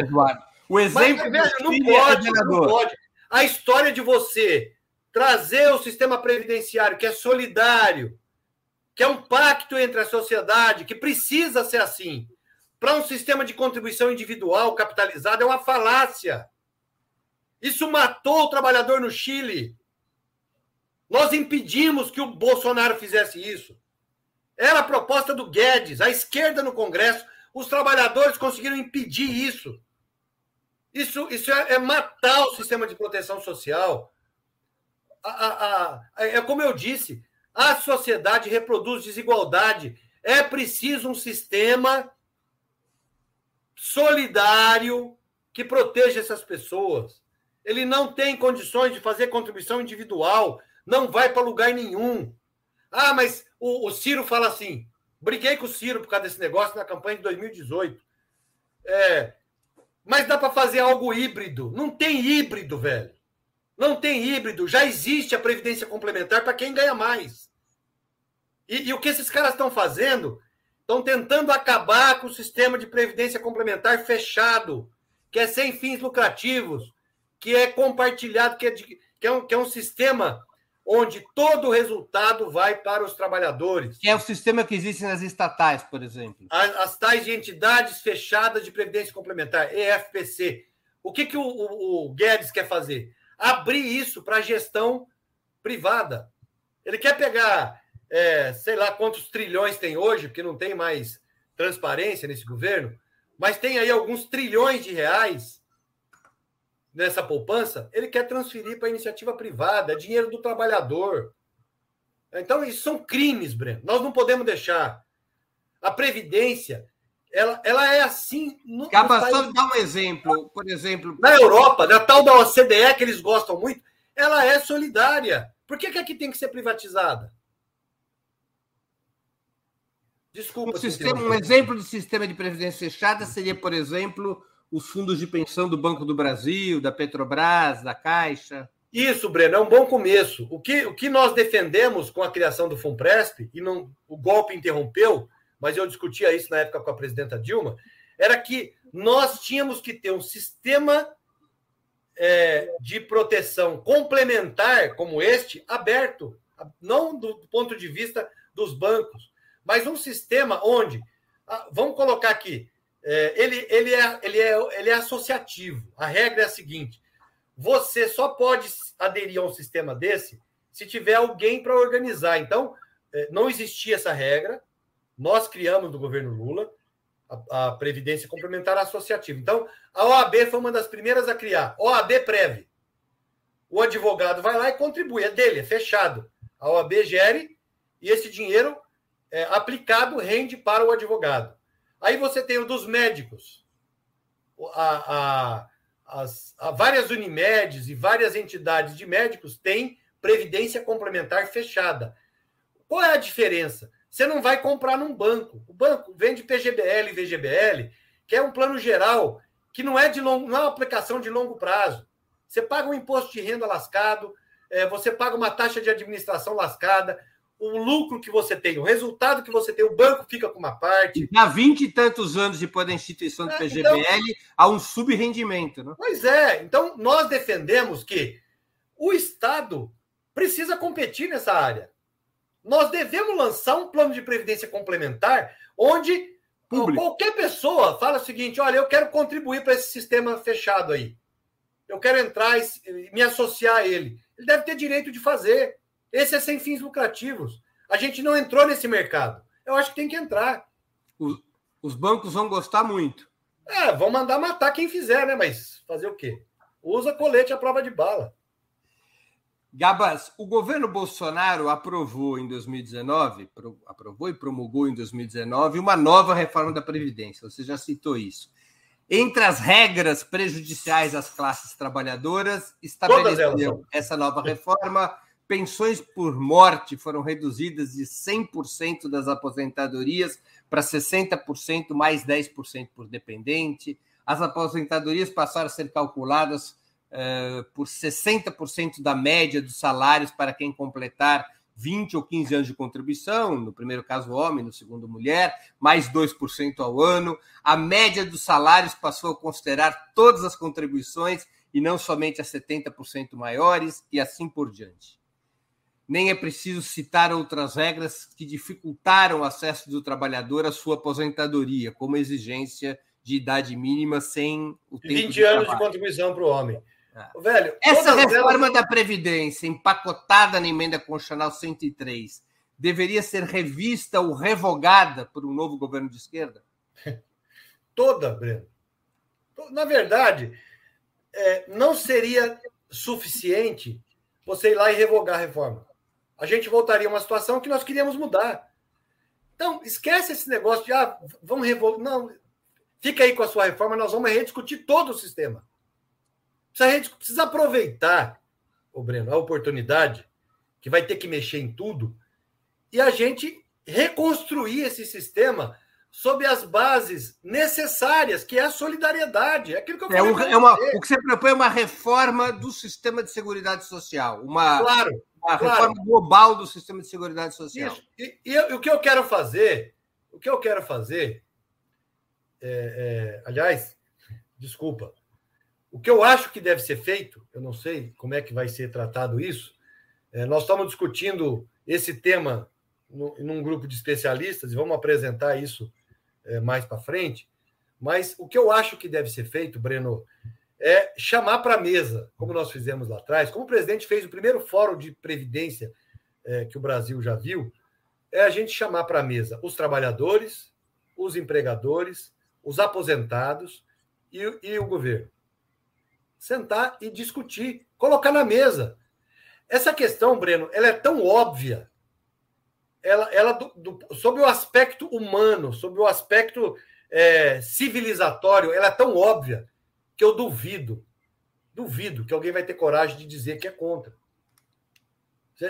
O exemplo Mas, velho, não é pode, é não pode. A história de você trazer o sistema previdenciário que é solidário, que é um pacto entre a sociedade, que precisa ser assim, para um sistema de contribuição individual capitalizado é uma falácia. Isso matou o trabalhador no Chile. Nós impedimos que o Bolsonaro fizesse isso. Era a proposta do Guedes, a esquerda no Congresso. Os trabalhadores conseguiram impedir isso. Isso, isso é, é matar o sistema de proteção social. A, a, a, é como eu disse, a sociedade reproduz desigualdade. É preciso um sistema solidário que proteja essas pessoas. Ele não tem condições de fazer contribuição individual, não vai para lugar nenhum. Ah, mas o, o, Ciro fala assim: briguei com o Ciro por causa desse negócio na campanha de 2018. É, mas dá para fazer algo híbrido. Não tem híbrido, velho. Não tem híbrido. Já existe a previdência complementar para quem ganha mais. E, e o que esses caras estão fazendo? Estão tentando acabar com o sistema de previdência complementar fechado, que é sem fins lucrativos, que é compartilhado, que é, de, que é, um, que é um sistema onde todo o resultado vai para os trabalhadores. Que é o sistema que existe nas estatais, por exemplo. As, as tais de entidades fechadas de previdência complementar, EFPC. O que, que o, o, o Guedes quer fazer? Abrir isso para a gestão privada. Ele quer pegar, é, sei lá quantos trilhões tem hoje, porque não tem mais transparência nesse governo, mas tem aí alguns trilhões de reais nessa poupança, ele quer transferir para a iniciativa privada, é dinheiro do trabalhador. Então, isso são crimes, Breno. Nós não podemos deixar. A Previdência, ela, ela é assim. No, Acaba só de dar um exemplo. Por exemplo. Na Europa, na tal da OCDE, que eles gostam muito, ela é solidária. Por que, que aqui tem que ser privatizada? Desculpa. Um, sistema, um exemplo de sistema de previdência fechada seria, por exemplo, os fundos de pensão do Banco do Brasil, da Petrobras, da Caixa. Isso, Breno, é um bom começo. O que, o que nós defendemos com a criação do FUNPRESP, e não, o golpe interrompeu, mas eu discutia isso na época com a presidenta Dilma, era que nós tínhamos que ter um sistema é, de proteção complementar como este aberto, não do ponto de vista dos bancos, mas um sistema onde, ah, vamos colocar aqui, é, ele, ele, é, ele, é, ele é associativo. A regra é a seguinte: você só pode aderir a um sistema desse se tiver alguém para organizar. Então, é, não existia essa regra. Nós criamos no governo Lula a, a Previdência Complementar Associativa. Então, a OAB foi uma das primeiras a criar. OAB Preve. O advogado vai lá e contribui. É dele, é fechado. A OAB gere e esse dinheiro é, aplicado rende para o advogado. Aí você tem o dos médicos. A, a, as, a várias Unimedes e várias entidades de médicos têm previdência complementar fechada. Qual é a diferença? Você não vai comprar num banco. O banco vende PGBL e VGBL, que é um plano geral, que não é de longo, não é uma aplicação de longo prazo. Você paga um imposto de renda lascado, é, você paga uma taxa de administração lascada, o lucro que você tem, o resultado que você tem, o banco fica com uma parte. Há vinte e tantos anos depois da instituição do é, PGBL, então, há um subrendimento. Né? Pois é, então nós defendemos que o Estado precisa competir nessa área. Nós devemos lançar um plano de previdência complementar onde Público. qualquer pessoa fala o seguinte: olha, eu quero contribuir para esse sistema fechado aí. Eu quero entrar e me associar a ele. Ele deve ter direito de fazer. Esse é sem fins lucrativos. A gente não entrou nesse mercado. Eu acho que tem que entrar. Os, os bancos vão gostar muito. É, vão mandar matar quem fizer, né? Mas fazer o quê? Usa colete à prova de bala. Gabas, o governo Bolsonaro aprovou em 2019, aprovou e promulgou em 2019 uma nova reforma da Previdência. Você já citou isso. Entre as regras prejudiciais às classes trabalhadoras, estabeleceu essa nova reforma Pensões por morte foram reduzidas de 100% das aposentadorias para 60%, mais 10% por dependente. As aposentadorias passaram a ser calculadas uh, por 60% da média dos salários para quem completar 20 ou 15 anos de contribuição, no primeiro caso homem, no segundo mulher, mais 2% ao ano. A média dos salários passou a considerar todas as contribuições e não somente as 70% maiores e assim por diante nem é preciso citar outras regras que dificultaram o acesso do trabalhador à sua aposentadoria, como exigência de idade mínima sem o tempo 20 de anos trabalho. de contribuição para o homem. É. Velho, Essa reforma elas... da Previdência, empacotada na emenda constitucional 103, deveria ser revista ou revogada por um novo governo de esquerda? Toda, Breno. Na verdade, é, não seria suficiente você ir lá e revogar a reforma a gente voltaria a uma situação que nós queríamos mudar. Então, esquece esse negócio de, ah, vamos revolver. Não, fica aí com a sua reforma, nós vamos rediscutir todo o sistema. Precisa, precisa aproveitar, o Breno, a oportunidade, que vai ter que mexer em tudo, e a gente reconstruir esse sistema sob as bases necessárias, que é a solidariedade. É aquilo que eu é, um, é uma, O que você propõe é uma reforma do sistema de segurança social. Uma, claro, uma claro. reforma global do sistema de segurança social. Isso. E, e, e, o que eu quero fazer, o que eu quero fazer, é, é, aliás, desculpa, o que eu acho que deve ser feito, eu não sei como é que vai ser tratado isso, é, nós estamos discutindo esse tema no, num grupo de especialistas e vamos apresentar isso é, mais para frente. Mas o que eu acho que deve ser feito, Breno, é chamar para a mesa, como nós fizemos lá atrás, como o presidente fez o primeiro fórum de previdência é, que o Brasil já viu, é a gente chamar para a mesa os trabalhadores, os empregadores, os aposentados e, e o governo. Sentar e discutir, colocar na mesa. Essa questão, Breno, ela é tão óbvia ela, ela do, do, o aspecto humano, sobre o aspecto é, civilizatório, ela é tão óbvia que eu duvido, duvido que alguém vai ter coragem de dizer que é contra.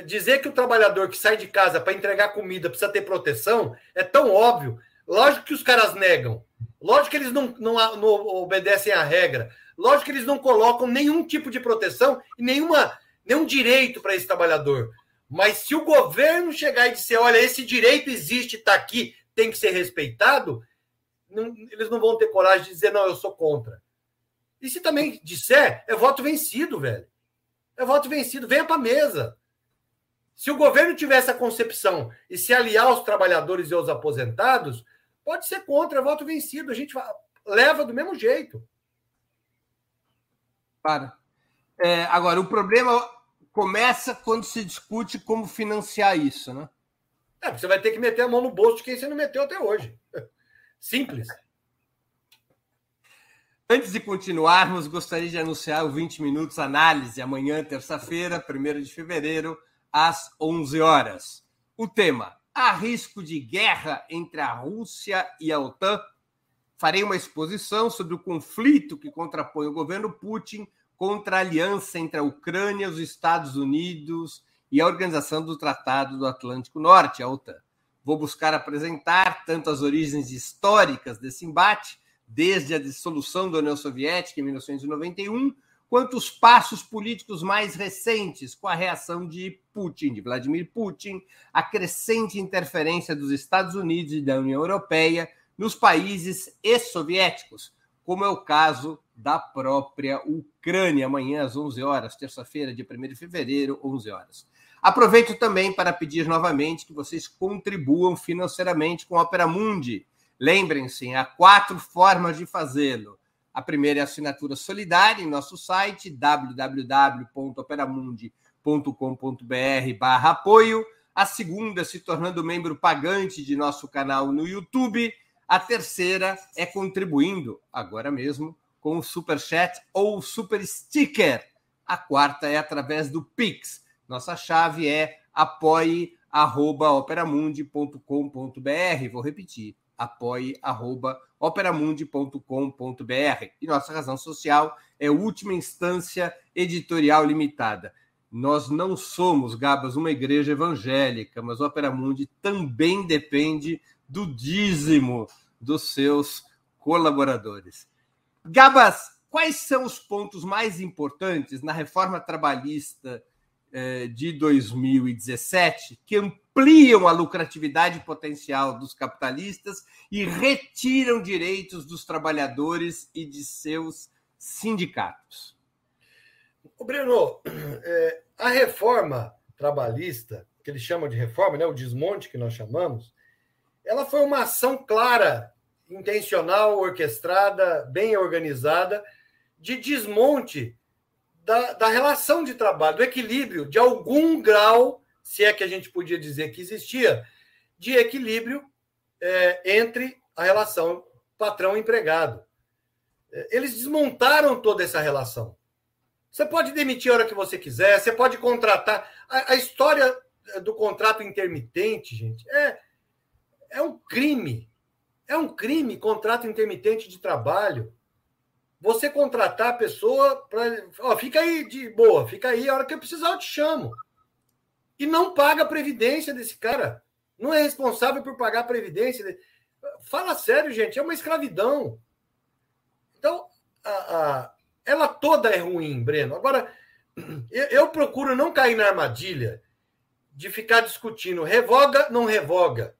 Dizer que o trabalhador que sai de casa para entregar comida precisa ter proteção é tão óbvio. Lógico que os caras negam. Lógico que eles não, não, não obedecem à regra. Lógico que eles não colocam nenhum tipo de proteção e nenhuma, nenhum direito para esse trabalhador. Mas se o governo chegar e dizer, olha, esse direito existe, está aqui, tem que ser respeitado, não, eles não vão ter coragem de dizer, não, eu sou contra. E se também disser, é voto vencido, velho. É voto vencido, venha para a mesa. Se o governo tiver essa concepção e se aliar aos trabalhadores e aos aposentados, pode ser contra, é voto vencido. A gente leva do mesmo jeito. Para. É, agora, o problema começa quando se discute como financiar isso, né? É, você vai ter que meter a mão no bolso de quem você não meteu até hoje. Simples. Antes de continuarmos, gostaria de anunciar o 20 Minutos Análise, amanhã, terça-feira, 1 de fevereiro, às 11 horas. O tema: há risco de guerra entre a Rússia e a OTAN? Farei uma exposição sobre o conflito que contrapõe o governo Putin contra a aliança entre a Ucrânia, os Estados Unidos e a Organização do Tratado do Atlântico Norte, a OTAN. Vou buscar apresentar tanto as origens históricas desse embate, desde a dissolução da União Soviética em 1991, quanto os passos políticos mais recentes, com a reação de Putin, de Vladimir Putin, a crescente interferência dos Estados Unidos e da União Europeia nos países ex-soviéticos, como é o caso da própria Ucrânia, amanhã às 11 horas, terça-feira, dia 1 de fevereiro, 11 horas. Aproveito também para pedir novamente que vocês contribuam financeiramente com a Opera Mundi. Lembrem-se, há quatro formas de fazê-lo. A primeira é a assinatura solidária em nosso site www.operamundi.com.br barra apoio. A segunda, se tornando membro pagante de nosso canal no YouTube a terceira é contribuindo agora mesmo com o Super Chat ou o Super Sticker. A quarta é através do Pix. Nossa chave é apoie@operamundi.com.br. Vou repetir: apoie@operamundi.com.br. E nossa razão social é última instância editorial limitada. Nós não somos, Gabas, uma igreja evangélica, mas o Opera Mundi também depende do dízimo dos seus colaboradores. Gabas, quais são os pontos mais importantes na reforma trabalhista eh, de 2017 que ampliam a lucratividade potencial dos capitalistas e retiram direitos dos trabalhadores e de seus sindicatos? O Breno, é, a reforma trabalhista, que eles chamam de reforma, né, o desmonte que nós chamamos, ela foi uma ação clara, intencional, orquestrada, bem organizada, de desmonte da, da relação de trabalho, do equilíbrio, de algum grau, se é que a gente podia dizer que existia, de equilíbrio é, entre a relação patrão-empregado. É, eles desmontaram toda essa relação. Você pode demitir a hora que você quiser, você pode contratar. A, a história do contrato intermitente, gente, é, é um crime. É um crime contrato intermitente de trabalho. Você contratar a pessoa para. Fica aí de boa, fica aí, a hora que eu precisar eu te chamo. E não paga a previdência desse cara. Não é responsável por pagar a previdência. Fala sério, gente, é uma escravidão. Então, a, a, ela toda é ruim, Breno. Agora, eu, eu procuro não cair na armadilha de ficar discutindo revoga, não revoga.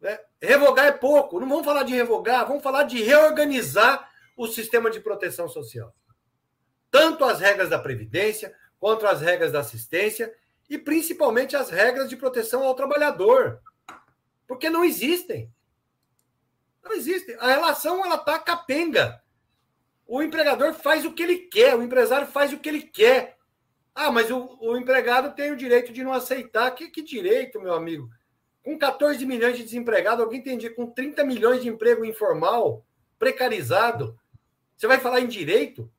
Né? Revogar é pouco. Não vamos falar de revogar, vamos falar de reorganizar o sistema de proteção social. Tanto as regras da Previdência, quanto as regras da assistência e principalmente as regras de proteção ao trabalhador. Porque não existem. Não existem. A relação ela está capenga. O empregador faz o que ele quer, o empresário faz o que ele quer. Ah, mas o, o empregado tem o direito de não aceitar. Que, que direito, meu amigo? Com 14 milhões de desempregados, alguém tem com 30 milhões de emprego informal, precarizado. Você vai falar em direito?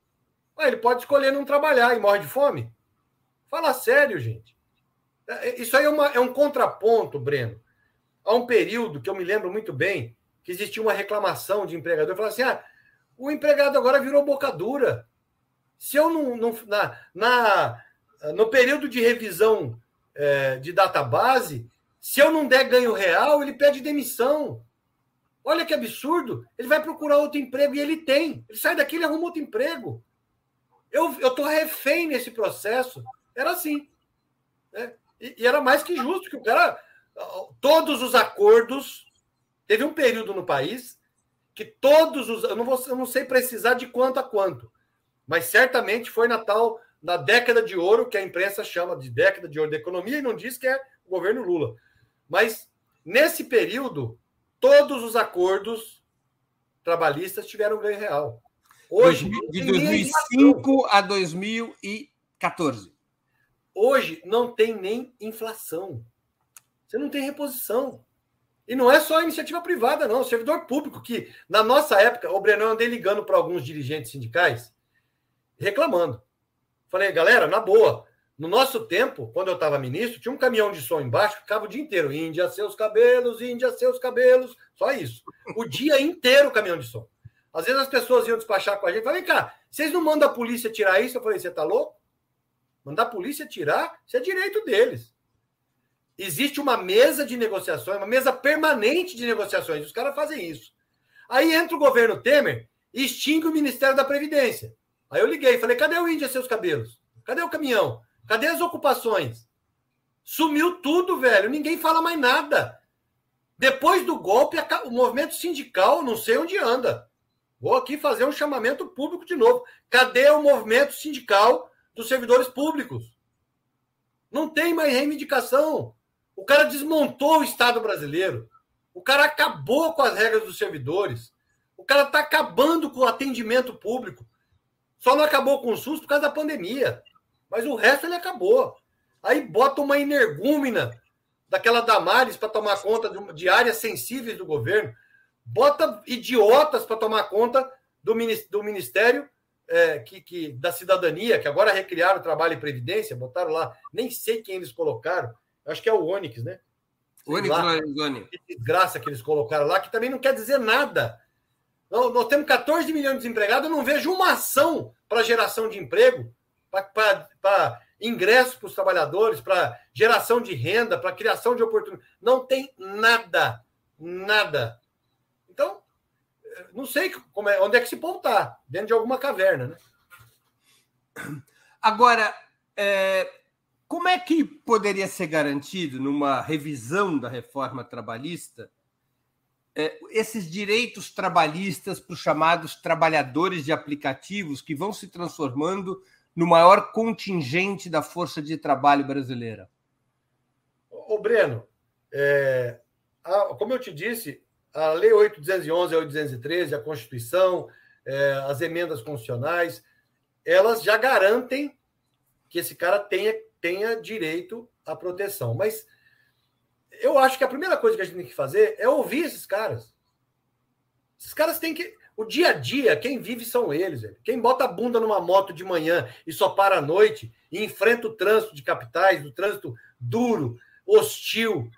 Ah, ele pode escolher não trabalhar e morre de fome? Fala sério, gente. É, é, isso aí é, uma, é um contraponto, Breno. Há um período que eu me lembro muito bem que existia uma reclamação de empregador. Falava assim: ah, o empregado agora virou boca dura. Se eu não. não na, na, no período de revisão é, de database, se eu não der ganho real, ele pede demissão. Olha que absurdo. Ele vai procurar outro emprego e ele tem. Ele sai daqui e arruma outro emprego. Eu estou refém nesse processo. Era assim. Né? E, e, era mais que justo, que o cara. Todos os acordos. Teve um período no país que todos os. Eu não, vou, eu não sei precisar de quanto a quanto, mas certamente foi na tal. Na década de ouro, que a imprensa chama de década de ouro da economia, e não diz que é o governo Lula. Mas nesse período, todos os acordos trabalhistas tiveram ganho real. Hoje, de 2005 a 2014. Hoje não tem nem inflação. Você não tem reposição. E não é só a iniciativa privada, não. O servidor público, que na nossa época, o Breno andei ligando para alguns dirigentes sindicais, reclamando. Falei, galera, na boa. No nosso tempo, quando eu estava ministro, tinha um caminhão de som embaixo, ficava o dia inteiro. Índia, seus cabelos, Índia, seus cabelos. Só isso. O dia inteiro o caminhão de som. Às vezes as pessoas iam despachar com a gente. Falei, cá, vocês não mandam a polícia tirar isso? Eu falei, você tá louco? Mandar a polícia tirar, isso é direito deles. Existe uma mesa de negociações, uma mesa permanente de negociações. Os caras fazem isso. Aí entra o governo Temer e extingue o Ministério da Previdência. Aí eu liguei, falei, cadê o Índia seus cabelos? Cadê o caminhão? Cadê as ocupações? Sumiu tudo, velho. Ninguém fala mais nada. Depois do golpe, o movimento sindical, não sei onde anda. Vou aqui fazer um chamamento público de novo. Cadê o movimento sindical dos servidores públicos? Não tem mais reivindicação. O cara desmontou o Estado brasileiro. O cara acabou com as regras dos servidores. O cara está acabando com o atendimento público. Só não acabou com o SUS por causa da pandemia. Mas o resto ele acabou. Aí bota uma energúmena daquela Damares para tomar conta de áreas sensíveis do governo bota idiotas para tomar conta do, do Ministério é, que, que, da Cidadania, que agora recriaram o trabalho e previdência, botaram lá, nem sei quem eles colocaram, acho que é o Onyx, né? Onyx Lorenzoni. Que desgraça que eles colocaram lá, que também não quer dizer nada. Nós, nós temos 14 milhões de desempregados, eu não vejo uma ação para geração de emprego, para ingresso para os trabalhadores, para geração de renda, para criação de oportunidades. Não tem nada, nada. Então, não sei como é, onde é que esse povo está, dentro de alguma caverna, né? Agora, é, como é que poderia ser garantido, numa revisão da reforma trabalhista, é, esses direitos trabalhistas para os chamados trabalhadores de aplicativos que vão se transformando no maior contingente da força de trabalho brasileira? Ô, Breno, é, a, como eu te disse, a Lei 8.211 e 8.213, a Constituição, é, as emendas constitucionais, elas já garantem que esse cara tenha, tenha direito à proteção. Mas eu acho que a primeira coisa que a gente tem que fazer é ouvir esses caras. Esses caras têm que. O dia a dia, quem vive são eles. Velho. Quem bota a bunda numa moto de manhã e só para à noite e enfrenta o trânsito de capitais, o trânsito duro, hostil,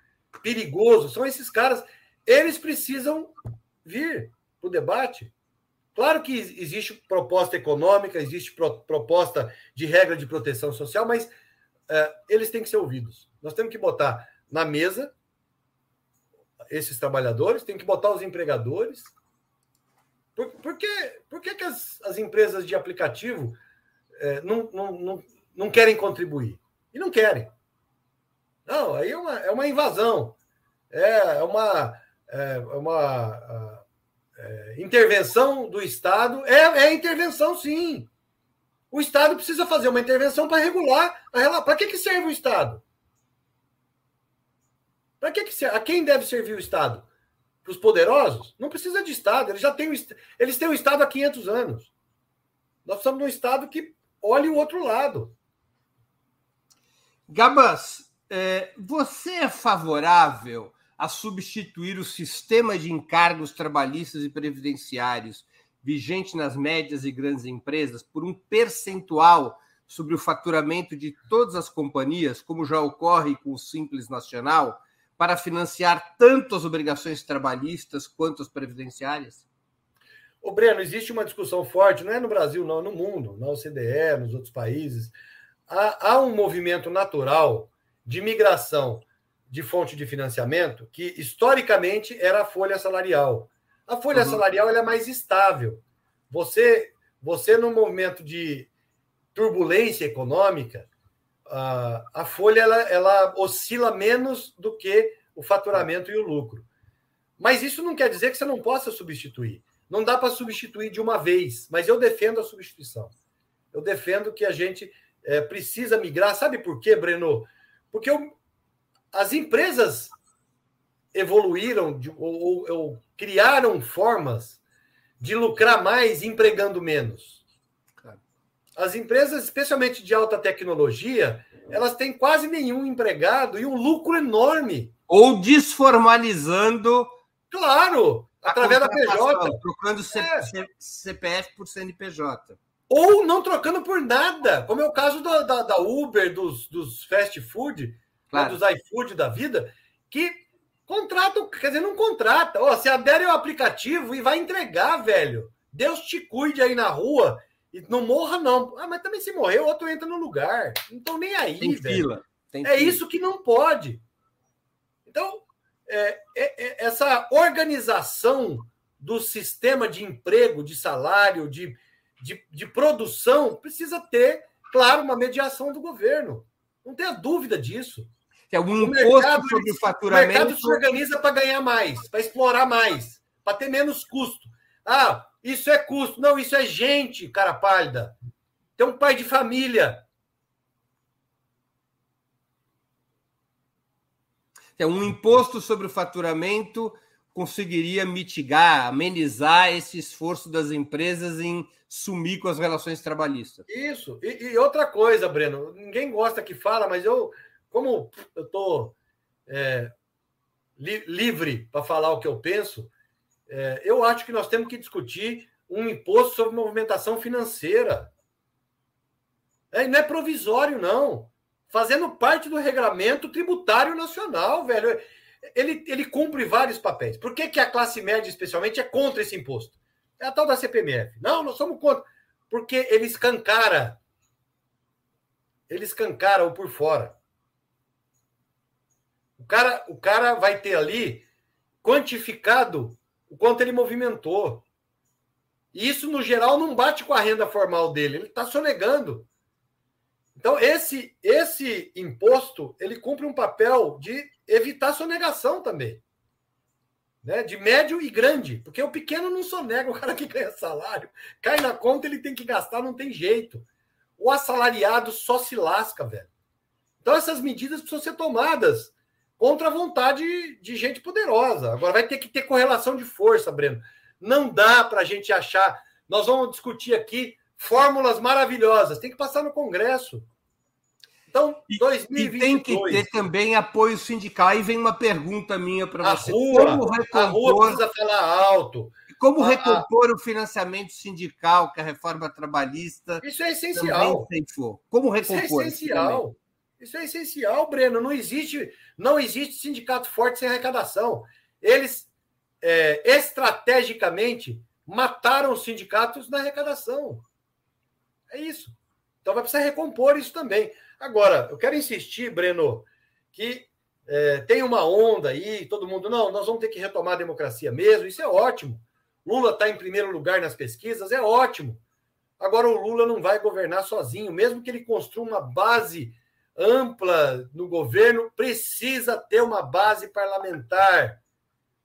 perigoso, são esses caras eles precisam vir para o debate. Claro que existe proposta econômica, existe pro, proposta de regra de proteção social, mas é, eles têm que ser ouvidos. Nós temos que botar na mesa esses trabalhadores, tem que botar os empregadores. Por, por que, por que, que as, as empresas de aplicativo é, não, não, não, não querem contribuir? E não querem. Não, aí é uma, é uma invasão. É uma, é uma é, intervenção do Estado. É, é intervenção, sim. O Estado precisa fazer uma intervenção para regular. Para que, que serve o Estado? Para que, que serve? A quem deve servir o Estado? Para os poderosos? Não precisa de Estado. Eles já têm eles têm o Estado há 500 anos. Nós precisamos de um Estado que olhe o outro lado. Gabas, é, você é favorável a substituir o sistema de encargos trabalhistas e previdenciários vigente nas médias e grandes empresas por um percentual sobre o faturamento de todas as companhias, como já ocorre com o Simples Nacional, para financiar tanto as obrigações trabalhistas quanto as previdenciárias? Ô, Breno, existe uma discussão forte, não é no Brasil, não, é no mundo, na OCDE, nos outros países. Há, há um movimento natural de migração de fonte de financiamento que, historicamente, era a folha salarial. A folha uhum. salarial é mais estável. Você, você no momento de turbulência econômica, a, folha ela, ela oscila menos do que o faturamento e o lucro. Mas isso não quer dizer que você não possa substituir. Não dá para substituir de uma vez, mas eu defendo a substituição. Eu defendo que a gente é, precisa migrar. Sabe por quê, Breno? Porque eu, as empresas evoluíram de, ou, ou, criaram formas de lucrar mais empregando menos. As empresas, especialmente de alta tecnologia, elas têm quase nenhum empregado e um lucro enorme. Ou desformalizando. Claro, através da PJ. Trocando é. CPF por CNPJ. Ou não trocando por nada, como é o caso da, da, da Uber, dos, dos fast food, né, claro. dos iFood da vida, que Contrata, quer dizer, não contrata. Ó, você adere ao aplicativo e vai entregar, velho. Deus te cuide aí na rua e não morra, não. Ah, mas também se morrer, o outro entra no lugar. Não estão nem aí, Tem velho. Fila. Tem é fila. isso que não pode. Então, é, é, é, essa organização do sistema de emprego, de salário, de, de, de produção, precisa ter, claro, uma mediação do governo. Não tenha dúvida disso é um imposto sobre o faturamento. O mercado se organiza para ganhar mais, para explorar mais, para ter menos custo. Ah, isso é custo. Não, isso é gente, cara pálida. Tem um pai de família. É um imposto sobre o faturamento conseguiria mitigar, amenizar esse esforço das empresas em sumir com as relações trabalhistas. Isso. E, e outra coisa, Breno, ninguém gosta que fala, mas eu como eu estou é, li, livre para falar o que eu penso, é, eu acho que nós temos que discutir um imposto sobre movimentação financeira. É, não é provisório, não. Fazendo parte do regramento tributário nacional, velho. Ele, ele cumpre vários papéis. Por que, que a classe média, especialmente, é contra esse imposto? É a tal da CPMF. Não, nós somos contra. Porque ele escancara. Ele escancara o por fora. O cara, o cara vai ter ali quantificado o quanto ele movimentou. E isso, no geral, não bate com a renda formal dele, ele está sonegando. Então, esse, esse imposto ele cumpre um papel de evitar sonegação também. Né? De médio e grande. Porque o pequeno não sonega, o cara que ganha salário, cai na conta, ele tem que gastar, não tem jeito. O assalariado só se lasca, velho. Então, essas medidas precisam ser tomadas contra a vontade de gente poderosa. Agora vai ter que ter correlação de força, Breno. Não dá para a gente achar. Nós vamos discutir aqui fórmulas maravilhosas. Tem que passar no Congresso. Então, 2022. E tem que ter também apoio sindical. Aí vem uma pergunta minha para você. Rua, como recompor, a rua precisa falar alto. Como a, recompor a... o financiamento sindical que a reforma trabalhista. Isso é essencial. Como recompor? Isso é essencial. Isso é essencial, Breno. Não existe, não existe sindicato forte sem arrecadação. Eles é, estrategicamente mataram os sindicatos na arrecadação. É isso. Então vai precisar recompor isso também. Agora, eu quero insistir, Breno, que É, tem uma onda aí, todo mundo, não, nós vamos ter que retomar a democracia mesmo, isso é ótimo. Lula está em primeiro lugar nas pesquisas, é ótimo. Agora o Lula não vai governar sozinho, mesmo que ele construa uma base ampla no governo, precisa ter uma base parlamentar.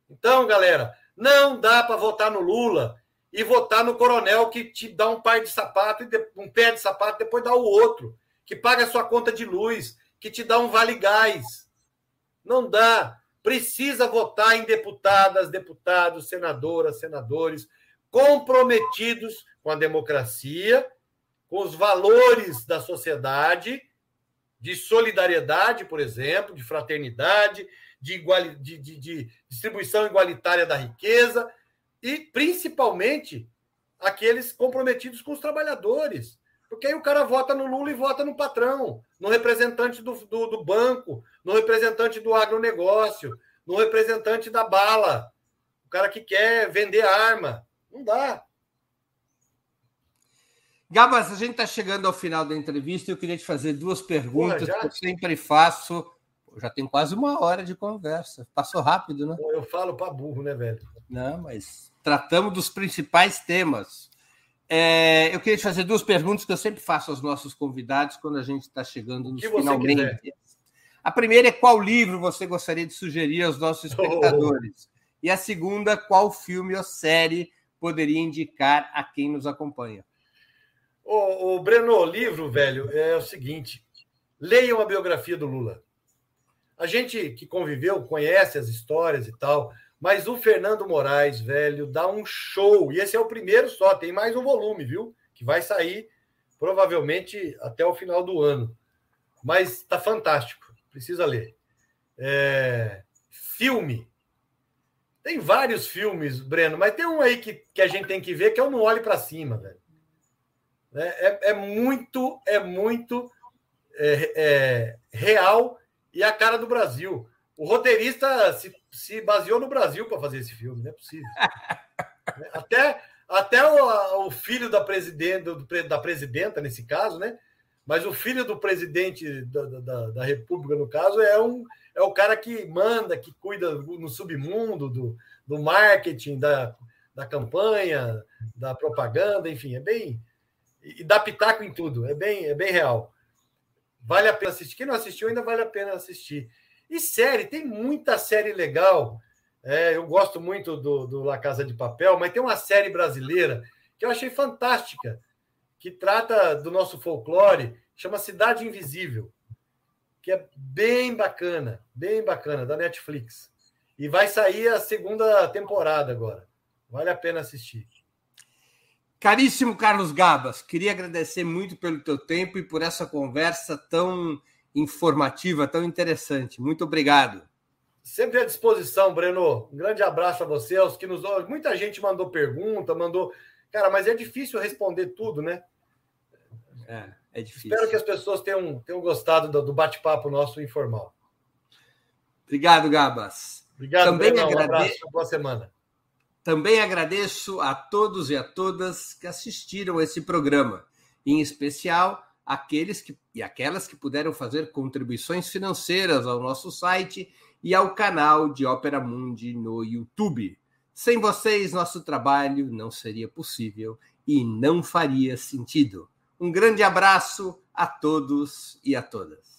Então, galera, não dá para votar no Lula e votar no coronel que te dá um par de sapato, um pé de sapato, depois dá o outro, que paga a sua conta de luz, que te dá um vale gás. Não dá. Precisa votar em deputadas, deputados, senadoras, senadores comprometidos com a democracia, com os valores da sociedade, de solidariedade, por exemplo, de fraternidade, de, igual, de, de, de distribuição igualitária da riqueza e, principalmente, aqueles comprometidos com os trabalhadores. Porque aí o cara vota no Lula e vota no patrão, no representante do, do, do banco, no representante do agronegócio, no representante da bala, o cara que quer vender arma. Não dá. Gabas, a gente está chegando ao final da entrevista e eu queria te fazer duas perguntas Porra, que eu sempre faço. Já tem quase uma hora de conversa. Passou rápido, né? Eu falo para burro, né, velho? Não, mas tratamos dos principais temas. É, eu queria te fazer duas perguntas que eu sempre faço aos nossos convidados quando a gente está chegando nos finalmente. A primeira é qual livro você gostaria de sugerir aos nossos espectadores? Oh. E a segunda, qual filme ou série poderia indicar a quem nos acompanha? O, Breno, o livro, velho, é o seguinte: leiam a biografia do Lula. A gente que conviveu conhece as histórias e tal, mas o Fernando Moraes, velho, dá um show. E esse é o primeiro só, tem mais um volume, viu? Que vai sair provavelmente até o final do ano. Mas tá fantástico, precisa ler. É... Filme. Tem vários filmes, Breno, mas tem um aí que, que a gente tem que ver que é o Não Olhe para Cima, velho. É, é, é, muito, é muito é, é, real e a cara do Brasil. O roteirista se, se baseou no Brasil para fazer esse filme, não é possível. até até o, o filho da presidenta, da presidenta, nesse caso, né? Mas o filho do presidente da, da, da, República, no caso, é, um, é o cara que manda, que cuida no submundo do, do marketing, da, da campanha, da propaganda, enfim, é bem. E dá pitaco em tudo, é bem, é bem real. Vale a pena assistir. Quem não assistiu ainda vale a pena assistir. E série, tem muita série legal. É, eu gosto muito do, do La Casa de Papel, mas tem uma série brasileira que eu achei fantástica, que trata do nosso folclore, chama Cidade Invisível, que é bem bacana, bem bacana, da Netflix. E vai sair a segunda temporada agora. Vale a pena assistir. Caríssimo Carlos Gabas, queria agradecer muito pelo teu tempo e por essa conversa tão informativa, tão interessante. Muito obrigado. Sempre à disposição, Breno. Um grande abraço a você, aos que nos. Muita gente mandou pergunta, mandou. Cara, mas é difícil responder tudo, né? É, é difícil. Espero que as pessoas tenham, tenham gostado do, do bate-papo nosso informal. Obrigado, Gabas. Obrigado, Também Breno. Um abraço, boa semana. Também agradeço a todos e a todas que assistiram esse programa, em especial aqueles que, e aquelas que puderam fazer contribuições financeiras ao nosso site e ao canal de Ópera Mundi no YouTube. Sem vocês, nosso trabalho não seria possível e não faria sentido. Um grande abraço a todos e a todas.